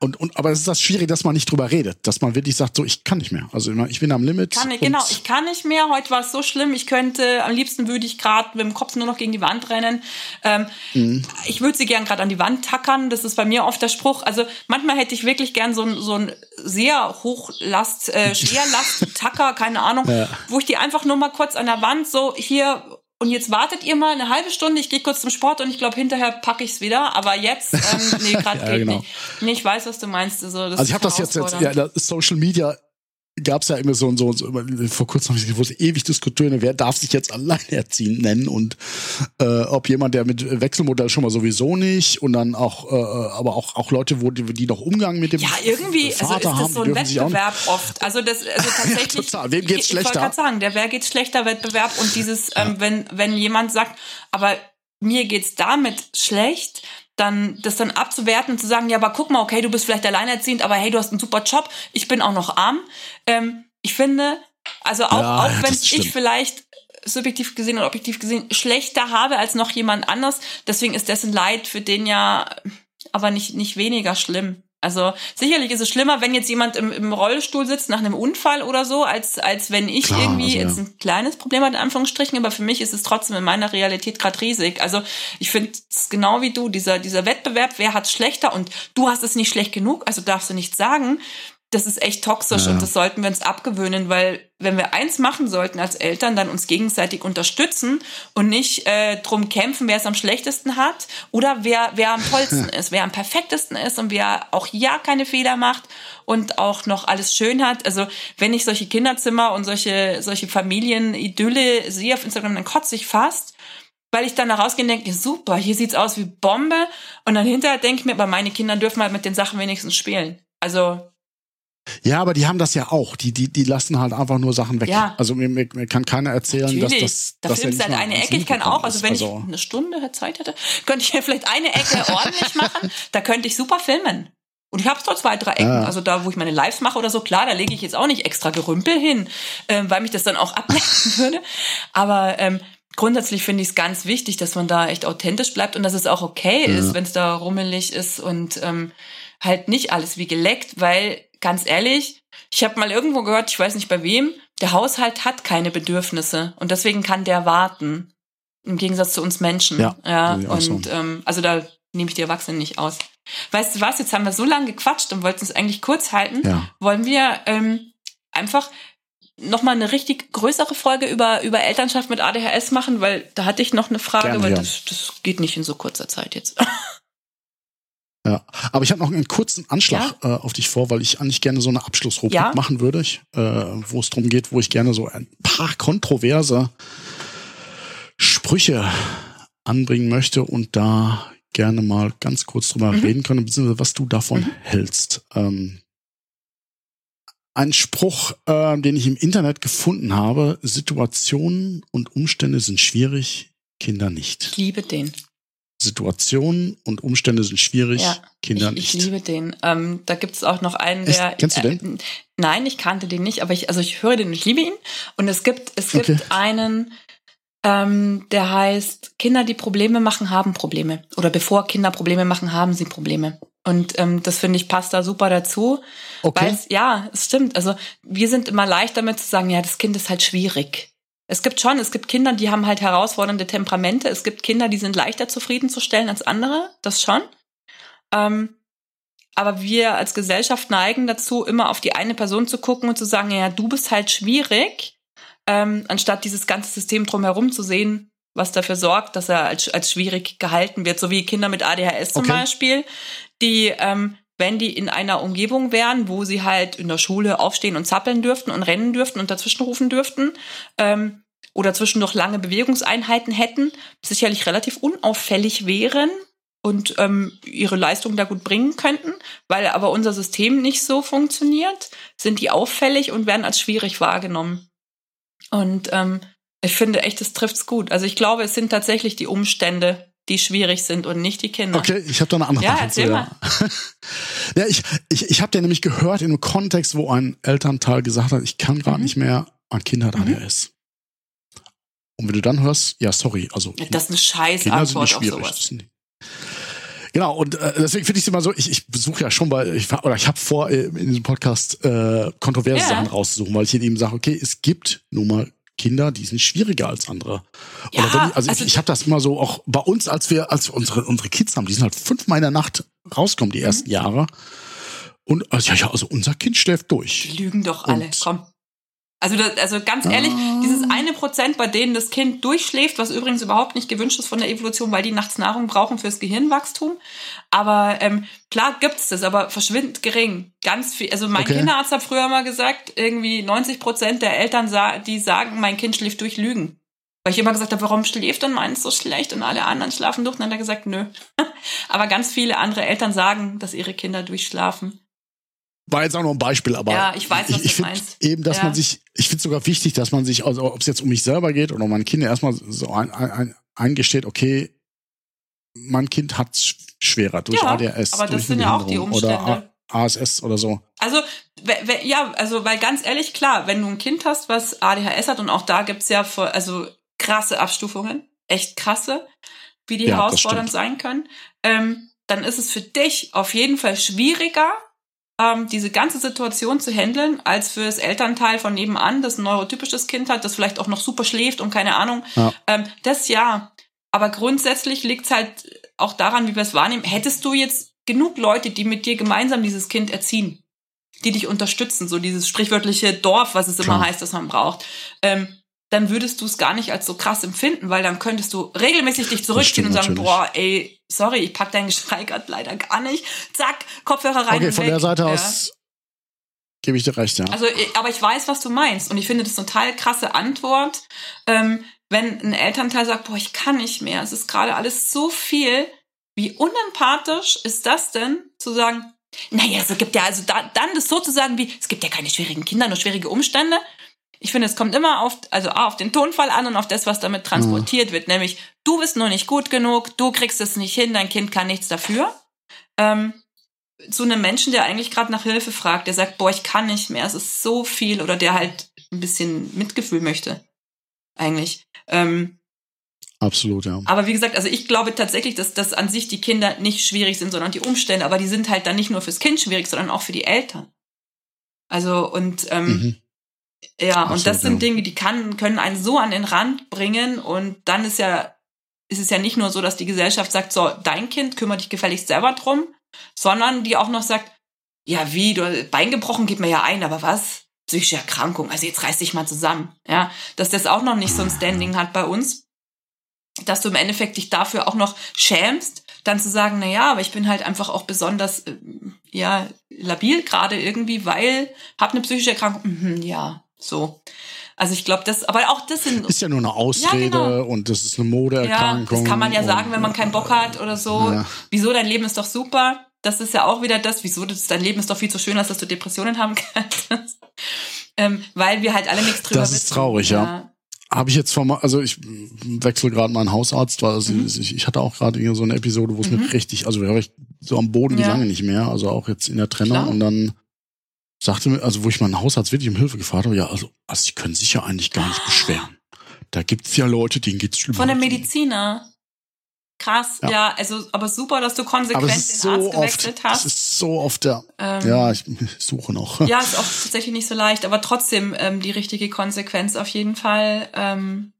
[SPEAKER 1] Und, und aber es ist das schwierig, dass man nicht drüber redet, dass man wirklich sagt, so ich kann nicht mehr. Also immer, ich bin am Limit.
[SPEAKER 2] Kann ich, genau, ich kann nicht mehr. Heute war es so schlimm. Ich könnte, am liebsten würde ich gerade mit dem Kopf nur noch gegen die Wand rennen. Ähm,
[SPEAKER 1] Mhm.
[SPEAKER 2] Ich würde sie gern gerade an die Wand tackern. Das ist bei mir oft der Spruch. Also manchmal hätte ich wirklich gern so ein, so ein sehr Hochlast, äh, Schwerlast-Tacker, keine Ahnung,
[SPEAKER 1] Ja.
[SPEAKER 2] wo ich die einfach nur mal kurz an der Wand so hier und jetzt wartet ihr mal eine halbe Stunde, ich gehe kurz zum Sport und ich glaube, hinterher packe ich's wieder. Aber jetzt, ähm, nee, gerade
[SPEAKER 1] Ja,
[SPEAKER 2] geht
[SPEAKER 1] genau.
[SPEAKER 2] nicht. Nee, ich weiß, was du meinst. Also, das
[SPEAKER 1] Also ich habe das jetzt, jetzt ja, Social Media gab es ja immer so und so, und so vor kurzem habe ich gewusst, ewig diskutieren, wer darf sich jetzt alleinerziehend nennen und äh, ob jemand, der mit Wechselmodell schon mal sowieso nicht und dann auch, äh, aber auch, auch Leute, wo die, die noch Umgang mit dem
[SPEAKER 2] Ja, irgendwie also
[SPEAKER 1] Vater
[SPEAKER 2] ist das
[SPEAKER 1] haben,
[SPEAKER 2] so ein Wettbewerb oft. Also das also tatsächlich.
[SPEAKER 1] total. Wem geht's
[SPEAKER 2] ich, ich wollte
[SPEAKER 1] schlechter?
[SPEAKER 2] gerade sagen, der wer geht's schlechter Wettbewerb und dieses, ähm, wenn wenn jemand sagt, aber mir geht's damit schlecht, dann das dann abzuwerten und zu sagen, ja, aber guck mal, okay, du bist vielleicht alleinerziehend, aber hey, du hast einen super Job, ich bin auch noch arm. Ähm, ich finde, also auch,
[SPEAKER 1] Ja,
[SPEAKER 2] auch wenn ich vielleicht subjektiv gesehen oder objektiv gesehen schlechter habe als noch jemand anders, deswegen ist dessen Leid für den ja aber nicht, nicht weniger schlimm. Also sicherlich ist es schlimmer, wenn jetzt jemand im, im Rollstuhl sitzt nach einem Unfall oder so, als, als wenn ich Klar, irgendwie also, jetzt ein kleines Problem hat, in Anführungsstrichen, aber für mich ist es trotzdem in meiner Realität gerade riesig. Also ich finde es genau wie du, dieser, dieser Wettbewerb, wer hat schlechter und du hast es nicht schlecht genug, also darfst du nicht sagen das ist echt toxisch ja. und das sollten wir uns abgewöhnen, weil wenn wir eins machen sollten als Eltern, dann uns gegenseitig unterstützen und nicht äh, drum kämpfen, wer es am schlechtesten hat oder wer wer am tollsten ist, wer am perfektesten ist und wer auch ja keine Fehler macht und auch noch alles schön hat. Also wenn ich solche Kinderzimmer und solche solche Familienidylle sehe auf Instagram, dann kotze ich fast weil ich dann da rausgehe und denke, super, hier sieht's aus wie Bombe. Und dann hinterher denke ich mir, aber meine Kinder dürfen halt mit den Sachen wenigstens spielen. Also
[SPEAKER 1] ja, aber die haben das ja auch. Die, die, die lassen halt einfach nur Sachen weg. Ja. Also mir, mir, mir kann keiner erzählen, Natürlich. dass das.
[SPEAKER 2] Da filmst du halt eine Ecke. Ich kann auch, also wenn also ich eine Stunde Zeit hätte, könnte ich vielleicht eine Ecke ordentlich machen. Da könnte ich super filmen. Und ich habe zwar zwei, drei Ecken, ja. also da, wo ich meine Lives mache oder so, klar, da lege ich jetzt auch nicht extra Gerümpel hin, ähm, weil mich das dann auch ablenken würde. Aber ähm, grundsätzlich finde ich es ganz wichtig, dass man da echt authentisch bleibt und dass es auch okay ja. ist, wenn es da rummelig ist und ähm, halt nicht alles wie geleckt, weil ganz ehrlich, ich habe mal irgendwo gehört, ich weiß nicht bei wem, der Haushalt hat keine Bedürfnisse und deswegen kann der warten. Im Gegensatz zu uns Menschen. Ja. ja und ähm, also da nehme ich die Erwachsenen nicht aus. Weißt du was, jetzt haben wir so lange gequatscht und wollten es eigentlich kurz halten. Ja. Wollen wir ähm, einfach nochmal eine richtig größere Folge über, über Elternschaft mit ADHS machen, weil da hatte ich noch eine Frage, Gerne, weil ja. das, das geht nicht in so kurzer Zeit jetzt.
[SPEAKER 1] Ja, aber ich habe noch einen kurzen Anschlag ja? äh, auf dich vor, weil ich eigentlich gerne so eine Abschlussrubrik ja? machen würde, ich, äh, wo es darum geht, wo ich gerne so ein paar kontroverse Sprüche anbringen möchte und da gerne mal ganz kurz drüber mhm. reden können, beziehungsweise was du davon mhm. hältst. Ähm, ein Spruch, äh, den ich im Internet gefunden habe, Situationen und Umstände sind schwierig, Kinder nicht.
[SPEAKER 2] Ich liebe den.
[SPEAKER 1] Situationen und Umstände sind schwierig, ja, Kinder
[SPEAKER 2] ich,
[SPEAKER 1] nicht.
[SPEAKER 2] Ich liebe den. Ähm, da gibt es auch noch einen, der.
[SPEAKER 1] Echt? Kennst du den?
[SPEAKER 2] Äh, nein, ich kannte den nicht, aber ich, also ich höre den und ich liebe ihn. Und es gibt, es gibt okay. einen, ähm, der heißt, Kinder, die Probleme machen, haben Probleme. Oder bevor Kinder Probleme machen, haben sie Probleme. Und ähm, das finde ich passt da super dazu. Okay. Weil ja, es stimmt. Also wir sind immer leicht damit zu sagen, ja, das Kind ist halt schwierig. Es gibt schon, es gibt Kinder, die haben halt herausfordernde Temperamente. Es gibt Kinder, die sind leichter zufriedenzustellen als andere. Das schon. Ähm, aber wir als Gesellschaft neigen dazu, immer auf die eine Person zu gucken und zu sagen, ja, du bist halt schwierig, ähm, anstatt dieses ganze System drumherum zu sehen, was dafür sorgt, dass er als, als schwierig gehalten wird. So wie Kinder mit ADHS zum okay. Beispiel, die ähm, wenn die in einer Umgebung wären, wo sie halt in der Schule aufstehen und zappeln dürften und rennen dürften und dazwischen rufen dürften, ähm, oder zwischendurch lange Bewegungseinheiten hätten, sicherlich relativ unauffällig wären und ähm, ihre Leistung da gut bringen könnten, weil aber unser System nicht so funktioniert, sind die auffällig und werden als schwierig wahrgenommen. Und ähm, ich finde echt, es trifft's gut. Also ich glaube, es sind tatsächlich die Umstände, die schwierig sind und nicht die Kinder.
[SPEAKER 1] Okay, ich habe da eine andere
[SPEAKER 2] Ja, erzähl mal.
[SPEAKER 1] ja, ich, ich, ich habe dir nämlich gehört in einem Kontext, wo ein Elternteil gesagt hat, ich kann gerade mhm. nicht mehr, mein Kind hat ADS. Mhm. Und wenn du dann hörst, ja, sorry, also.
[SPEAKER 2] Das ist eine scheiß Kinder Antwort auf sowas.
[SPEAKER 1] Genau, und äh, deswegen finde ich es immer so, ich, ich besuche ja schon bei, ich, oder ich habe vor, äh, in diesem Podcast äh, kontroverse ja. Sachen rauszusuchen, weil ich eben sage, okay, es gibt nun mal Kinder, die sind schwieriger als andere. Ja, wenn also, also ich, ich habe das immer so auch bei uns, als wir, als wir unsere, unsere Kids haben, die sind halt fünfmal in der Nacht rauskommen, die mhm. ersten Jahre. Und also, ja, ja, also unser Kind schläft durch.
[SPEAKER 2] Die lügen doch alle, Und, komm. Also, das, also ganz ehrlich, ah. dieses eine Prozent, bei denen das Kind durchschläft, was übrigens überhaupt nicht gewünscht ist von der Evolution, weil die nachts Nahrung brauchen fürs Gehirnwachstum. Aber ähm, klar gibt's das, aber verschwindend gering. Ganz viel. Also mein okay. Kinderarzt hat früher mal gesagt, irgendwie 90 Prozent der Eltern, die sagen, mein Kind schläft durch Lügen. Weil ich immer gesagt habe, warum schläft denn meins so schlecht und alle anderen schlafen durch? Und dann hat er gesagt, nö. aber ganz viele andere Eltern sagen, dass ihre Kinder durchschlafen.
[SPEAKER 1] War jetzt auch noch ein Beispiel, aber
[SPEAKER 2] ja, ich weiß, was ich, ich
[SPEAKER 1] du meinst. Eben, dass ja. man sich, ich finde es sogar wichtig, dass man sich, also ob es jetzt um mich selber geht oder um meine Kinder, erstmal so ein, ein, eingesteht, okay, mein Kind hat es schwerer durch
[SPEAKER 2] ja,
[SPEAKER 1] ADHS.
[SPEAKER 2] Aber das sind ja auch die Umstände. Oder
[SPEAKER 1] ASS oder so.
[SPEAKER 2] Also, ja, also, weil ganz ehrlich, klar, wenn du ein Kind hast, was ADHS hat, und auch da gibt's ja also krasse Abstufungen, echt krasse, wie die ja, herausfordernd sein können. Ähm, dann ist es für dich auf jeden Fall schwieriger, ähm, diese ganze Situation zu handeln, als für das Elternteil von nebenan, das ein neurotypisches Kind hat, das vielleicht auch noch super schläft und keine Ahnung. Ja. Ähm, das ja. Aber grundsätzlich liegt es halt auch daran, wie wir es wahrnehmen. Hättest du jetzt genug Leute, die mit dir gemeinsam dieses Kind erziehen, die dich unterstützen, so dieses sprichwörtliche Dorf, was es immer Klar. heißt, dass man braucht, ähm, dann würdest du es gar nicht als so krass empfinden, weil dann könntest du regelmäßig dich zurückziehen und sagen, natürlich. boah, ey, sorry, ich pack deinen Geschrei gerade leider gar nicht. Zack, Kopfhörer rein.
[SPEAKER 1] Okay, von weg. der Seite ja. aus gebe ich dir recht, ja.
[SPEAKER 2] Also, aber ich weiß, was du meinst. Und ich finde das eine total krasse Antwort, ähm, wenn ein Elternteil sagt, boah, ich kann nicht mehr, es ist gerade alles so viel. Wie unempathisch ist das denn, zu sagen, naja, es gibt ja, also da, dann das sozusagen wie, es gibt ja keine schwierigen Kinder, nur schwierige Umstände. Ich finde, es kommt immer auf, also auf den Tonfall an und auf das, was damit transportiert mhm. wird. Nämlich, du bist nur nicht gut genug, du kriegst es nicht hin, dein Kind kann nichts dafür. Ähm, zu einem Menschen, der eigentlich gerade nach Hilfe fragt, der sagt, boah, ich kann nicht mehr, es ist so viel, oder der halt ein bisschen Mitgefühl möchte. Eigentlich. Ähm,
[SPEAKER 1] Absolut, ja.
[SPEAKER 2] Aber wie gesagt, also ich glaube tatsächlich, dass, dass an sich die Kinder nicht schwierig sind, sondern die Umstände, aber die sind halt dann nicht nur fürs Kind schwierig, sondern auch für die Eltern. Also, und ähm, mhm. Ja, Absolut, und das sind. Dinge, die kann, können einen so an den Rand bringen und dann ist ja, ist es ja nicht nur so, dass die Gesellschaft sagt, so, dein Kind kümmert dich gefälligst selber drum, sondern die auch noch sagt, ja, wie, du Bein gebrochen, gib mir ja ein, aber was? Psychische Erkrankung, also jetzt reiß dich mal zusammen, ja, dass das auch noch nicht so ein Standing hat bei uns, dass du im Endeffekt dich dafür auch noch schämst, dann zu sagen, na ja, aber ich bin halt einfach auch besonders, äh, ja, labil gerade irgendwie, weil hab eine psychische Erkrankung, mhm, ja, so. Also ich glaube, das, aber auch das sind.
[SPEAKER 1] Ist ja nur eine Ausrede ja, genau. und das ist eine Modeerkrankung.
[SPEAKER 2] Ja, das kann man ja sagen, wenn man keinen Bock hat oder so. Ja. Wieso, dein Leben ist doch super. Das ist ja auch wieder das, wieso das, dein Leben ist doch viel zu schön, als dass du Depressionen haben kannst. ähm, weil wir halt alle nichts drüber
[SPEAKER 1] Das ist wissen. traurig, ja. ja. Habe ich jetzt vor, also ich wechsle gerade meinen Hausarzt, weil also mhm. ich, ich, hatte auch gerade so eine Episode, wo es mhm. mir richtig, also wäre ich so am Boden wie lange nicht mehr, also auch jetzt in der Trennung Klar. und dann sagte mir, also wo ich meinen Hausarzt wirklich um Hilfe gefragt habe, ja, also, also sie können sich ja eigentlich gar nicht beschweren. Da gibt's ja Leute, denen geht's schlimmer.
[SPEAKER 2] Von der Mediziner. Krass, ja. ja, also aber super, dass du konsequent den so Arzt gewechselt
[SPEAKER 1] oft, hast. Das ist so oft der. Ähm, ja, ich suche noch.
[SPEAKER 2] Ja, ist auch tatsächlich nicht so leicht, aber trotzdem ähm, die richtige Konsequenz auf jeden Fall. Ähm,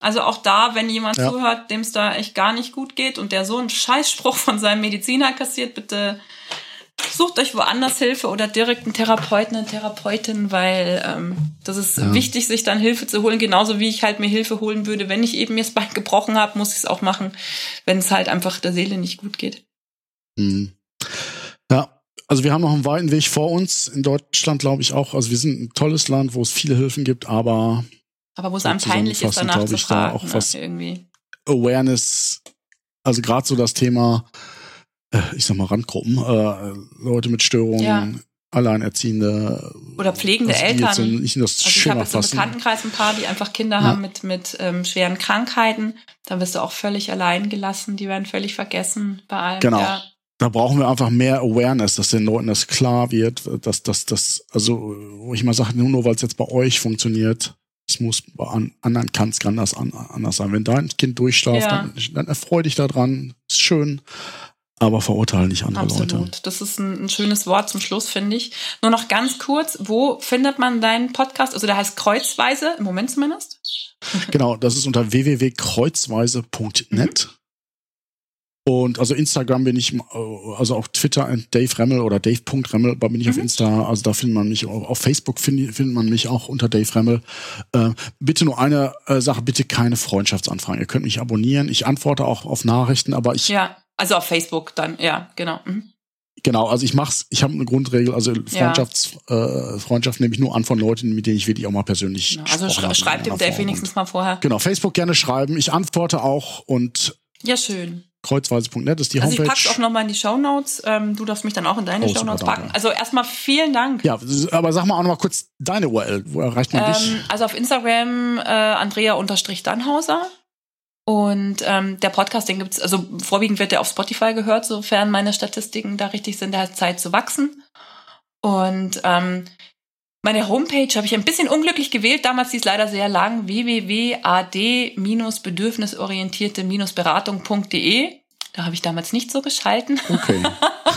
[SPEAKER 2] also auch da, wenn jemand ja. zuhört, dem es da echt gar nicht gut geht und der so einen Scheißspruch von seinem Mediziner kassiert, bitte sucht euch woanders Hilfe oder direkt einen Therapeuten, eine Therapeutin, weil ähm, das ist ja. wichtig, sich dann Hilfe zu holen. Genauso wie ich halt mir Hilfe holen würde, wenn ich eben mir das Bein gebrochen habe, muss ich es auch machen, wenn es halt einfach der Seele nicht gut geht.
[SPEAKER 1] Mhm. Ja, also wir haben noch einen weiten Weg vor uns. In Deutschland glaube ich auch. Also wir sind ein tolles Land, wo es viele Hilfen gibt, aber
[SPEAKER 2] aber wo es einem peinlich ist, danach zu fragen, da auch ne, was irgendwie.
[SPEAKER 1] Awareness, also gerade so das Thema ich sag mal, Randgruppen, äh, Leute mit Störungen, ja. Alleinerziehende
[SPEAKER 2] oder pflegende Eltern.
[SPEAKER 1] Nicht in das also ich habe
[SPEAKER 2] jetzt im Bekanntenkreis ein paar, die einfach Kinder ja. haben mit mit ähm, schweren Krankheiten. Da wirst du auch völlig allein gelassen. Die werden völlig vergessen bei allem.
[SPEAKER 1] Genau. Ja. Da brauchen wir einfach mehr Awareness, dass den Leuten das klar wird, dass das das also wo ich mal sage, nur, nur weil es jetzt bei euch funktioniert, es muss bei anderen kann es anders anders sein. Wenn dein Kind durchschlaft, ja. dann, dann erfreu dich daran, ist schön aber verurteilen nicht andere
[SPEAKER 2] Absolut.
[SPEAKER 1] Leute.
[SPEAKER 2] Das ist ein, ein, schönes Wort zum Schluss, finde ich. Nur noch ganz kurz, wo findet man deinen Podcast? Also der heißt Kreuzweise, im Moment zumindest.
[SPEAKER 1] Genau, das ist unter www.kreuzweise.net. Mhm. Und also Instagram bin ich, also auf Twitter Dave Remmel oder Dave.Remmel, da bin ich mhm. auf Insta, also da findet man mich, auf Facebook findet, findet man mich auch unter Dave Remmel. Äh, bitte nur eine äh, Sache, bitte keine Freundschaftsanfragen. Ihr könnt mich abonnieren, ich antworte auch auf Nachrichten, aber ich
[SPEAKER 2] ja also auf Facebook dann, ja, genau. Mhm.
[SPEAKER 1] Genau, also ich mach's, ich habe eine Grundregel, also Freundschafts, ja. äh, Freundschaft nehme ich nur an von Leuten, mit denen ich wirklich auch mal persönlich
[SPEAKER 2] genau, Also sch schreibt dem Dave wenigstens mal vorher.
[SPEAKER 1] Genau, Facebook gerne schreiben, ich antworte auch und
[SPEAKER 2] Ja, schön.
[SPEAKER 1] Kreuzweise.net ist die also Homepage.
[SPEAKER 2] Also ich pack's auch nochmal in die Shownotes. Ähm, du darfst mich dann auch in deine oh, Shownotes packen. Also erstmal vielen Dank.
[SPEAKER 1] Ja, aber sag mal auch nochmal kurz deine URL. Wo erreicht man ähm, dich?
[SPEAKER 2] Also auf Instagram äh, Andrea-Dannhauser. Und ähm, der Podcast, den gibt's, also vorwiegend wird der auf Spotify gehört, sofern meine Statistiken da richtig sind, der hat Zeit zu wachsen. Und ähm, meine Homepage habe ich ein bisschen unglücklich gewählt, damals die ist leider sehr lang, www.ad-bedürfnisorientierte-beratung.de. Da habe ich damals nicht so geschalten.
[SPEAKER 1] Okay.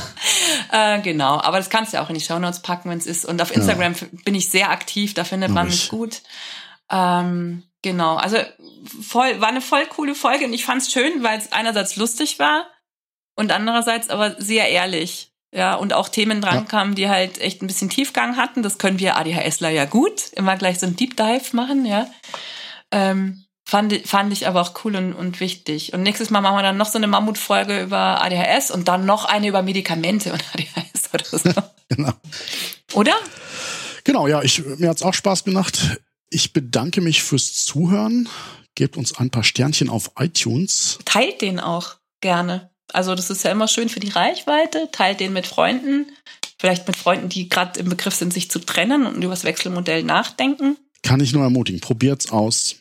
[SPEAKER 2] äh, genau, aber das kannst du ja auch in die Shownotes packen, wenn es ist. Und auf Instagram ja. bin ich sehr aktiv, da findet man mich gut. Ähm, genau, also voll, war eine voll coole Folge und ich fand es schön, weil es einerseits lustig war und andererseits aber sehr ehrlich. Ja, und auch Themen dran ja. kamen, die halt echt ein bisschen Tiefgang hatten. Das können wir ADHSler ja gut. Immer gleich so ein Deep Dive machen, ja. Ähm, fand, fand ich aber auch cool und, und wichtig. Und nächstes Mal machen wir dann noch so eine Mammutfolge über ADHS und dann noch eine über Medikamente und ADHS oder so. genau. Oder?
[SPEAKER 1] Genau, ja, ich, mir hat's auch Spaß gemacht. Ich bedanke mich fürs Zuhören. Gebt uns ein paar Sternchen auf iTunes.
[SPEAKER 2] Teilt den auch gerne. Also das ist ja immer schön für die Reichweite. Teilt den mit Freunden. Vielleicht mit Freunden, die gerade im Begriff sind, sich zu trennen und über das Wechselmodell nachdenken.
[SPEAKER 1] Kann ich nur ermutigen. Probiert's aus.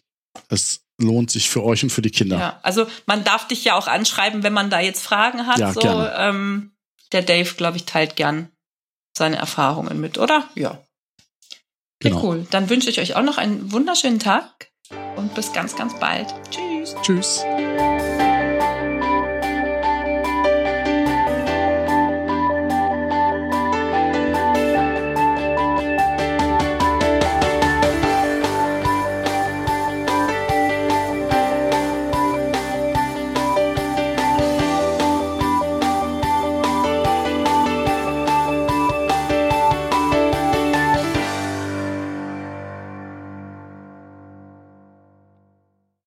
[SPEAKER 1] Es lohnt sich für euch und für die Kinder.
[SPEAKER 2] Ja, also man darf dich ja auch anschreiben, wenn man da jetzt Fragen hat. Ja, so, gerne. Ähm, der Dave, glaube ich, teilt gern seine Erfahrungen mit, oder? Ja. Okay, genau. cool. Dann wünsche ich euch auch noch einen wunderschönen Tag und bis ganz, ganz bald. Tschüss.
[SPEAKER 1] Tschüss.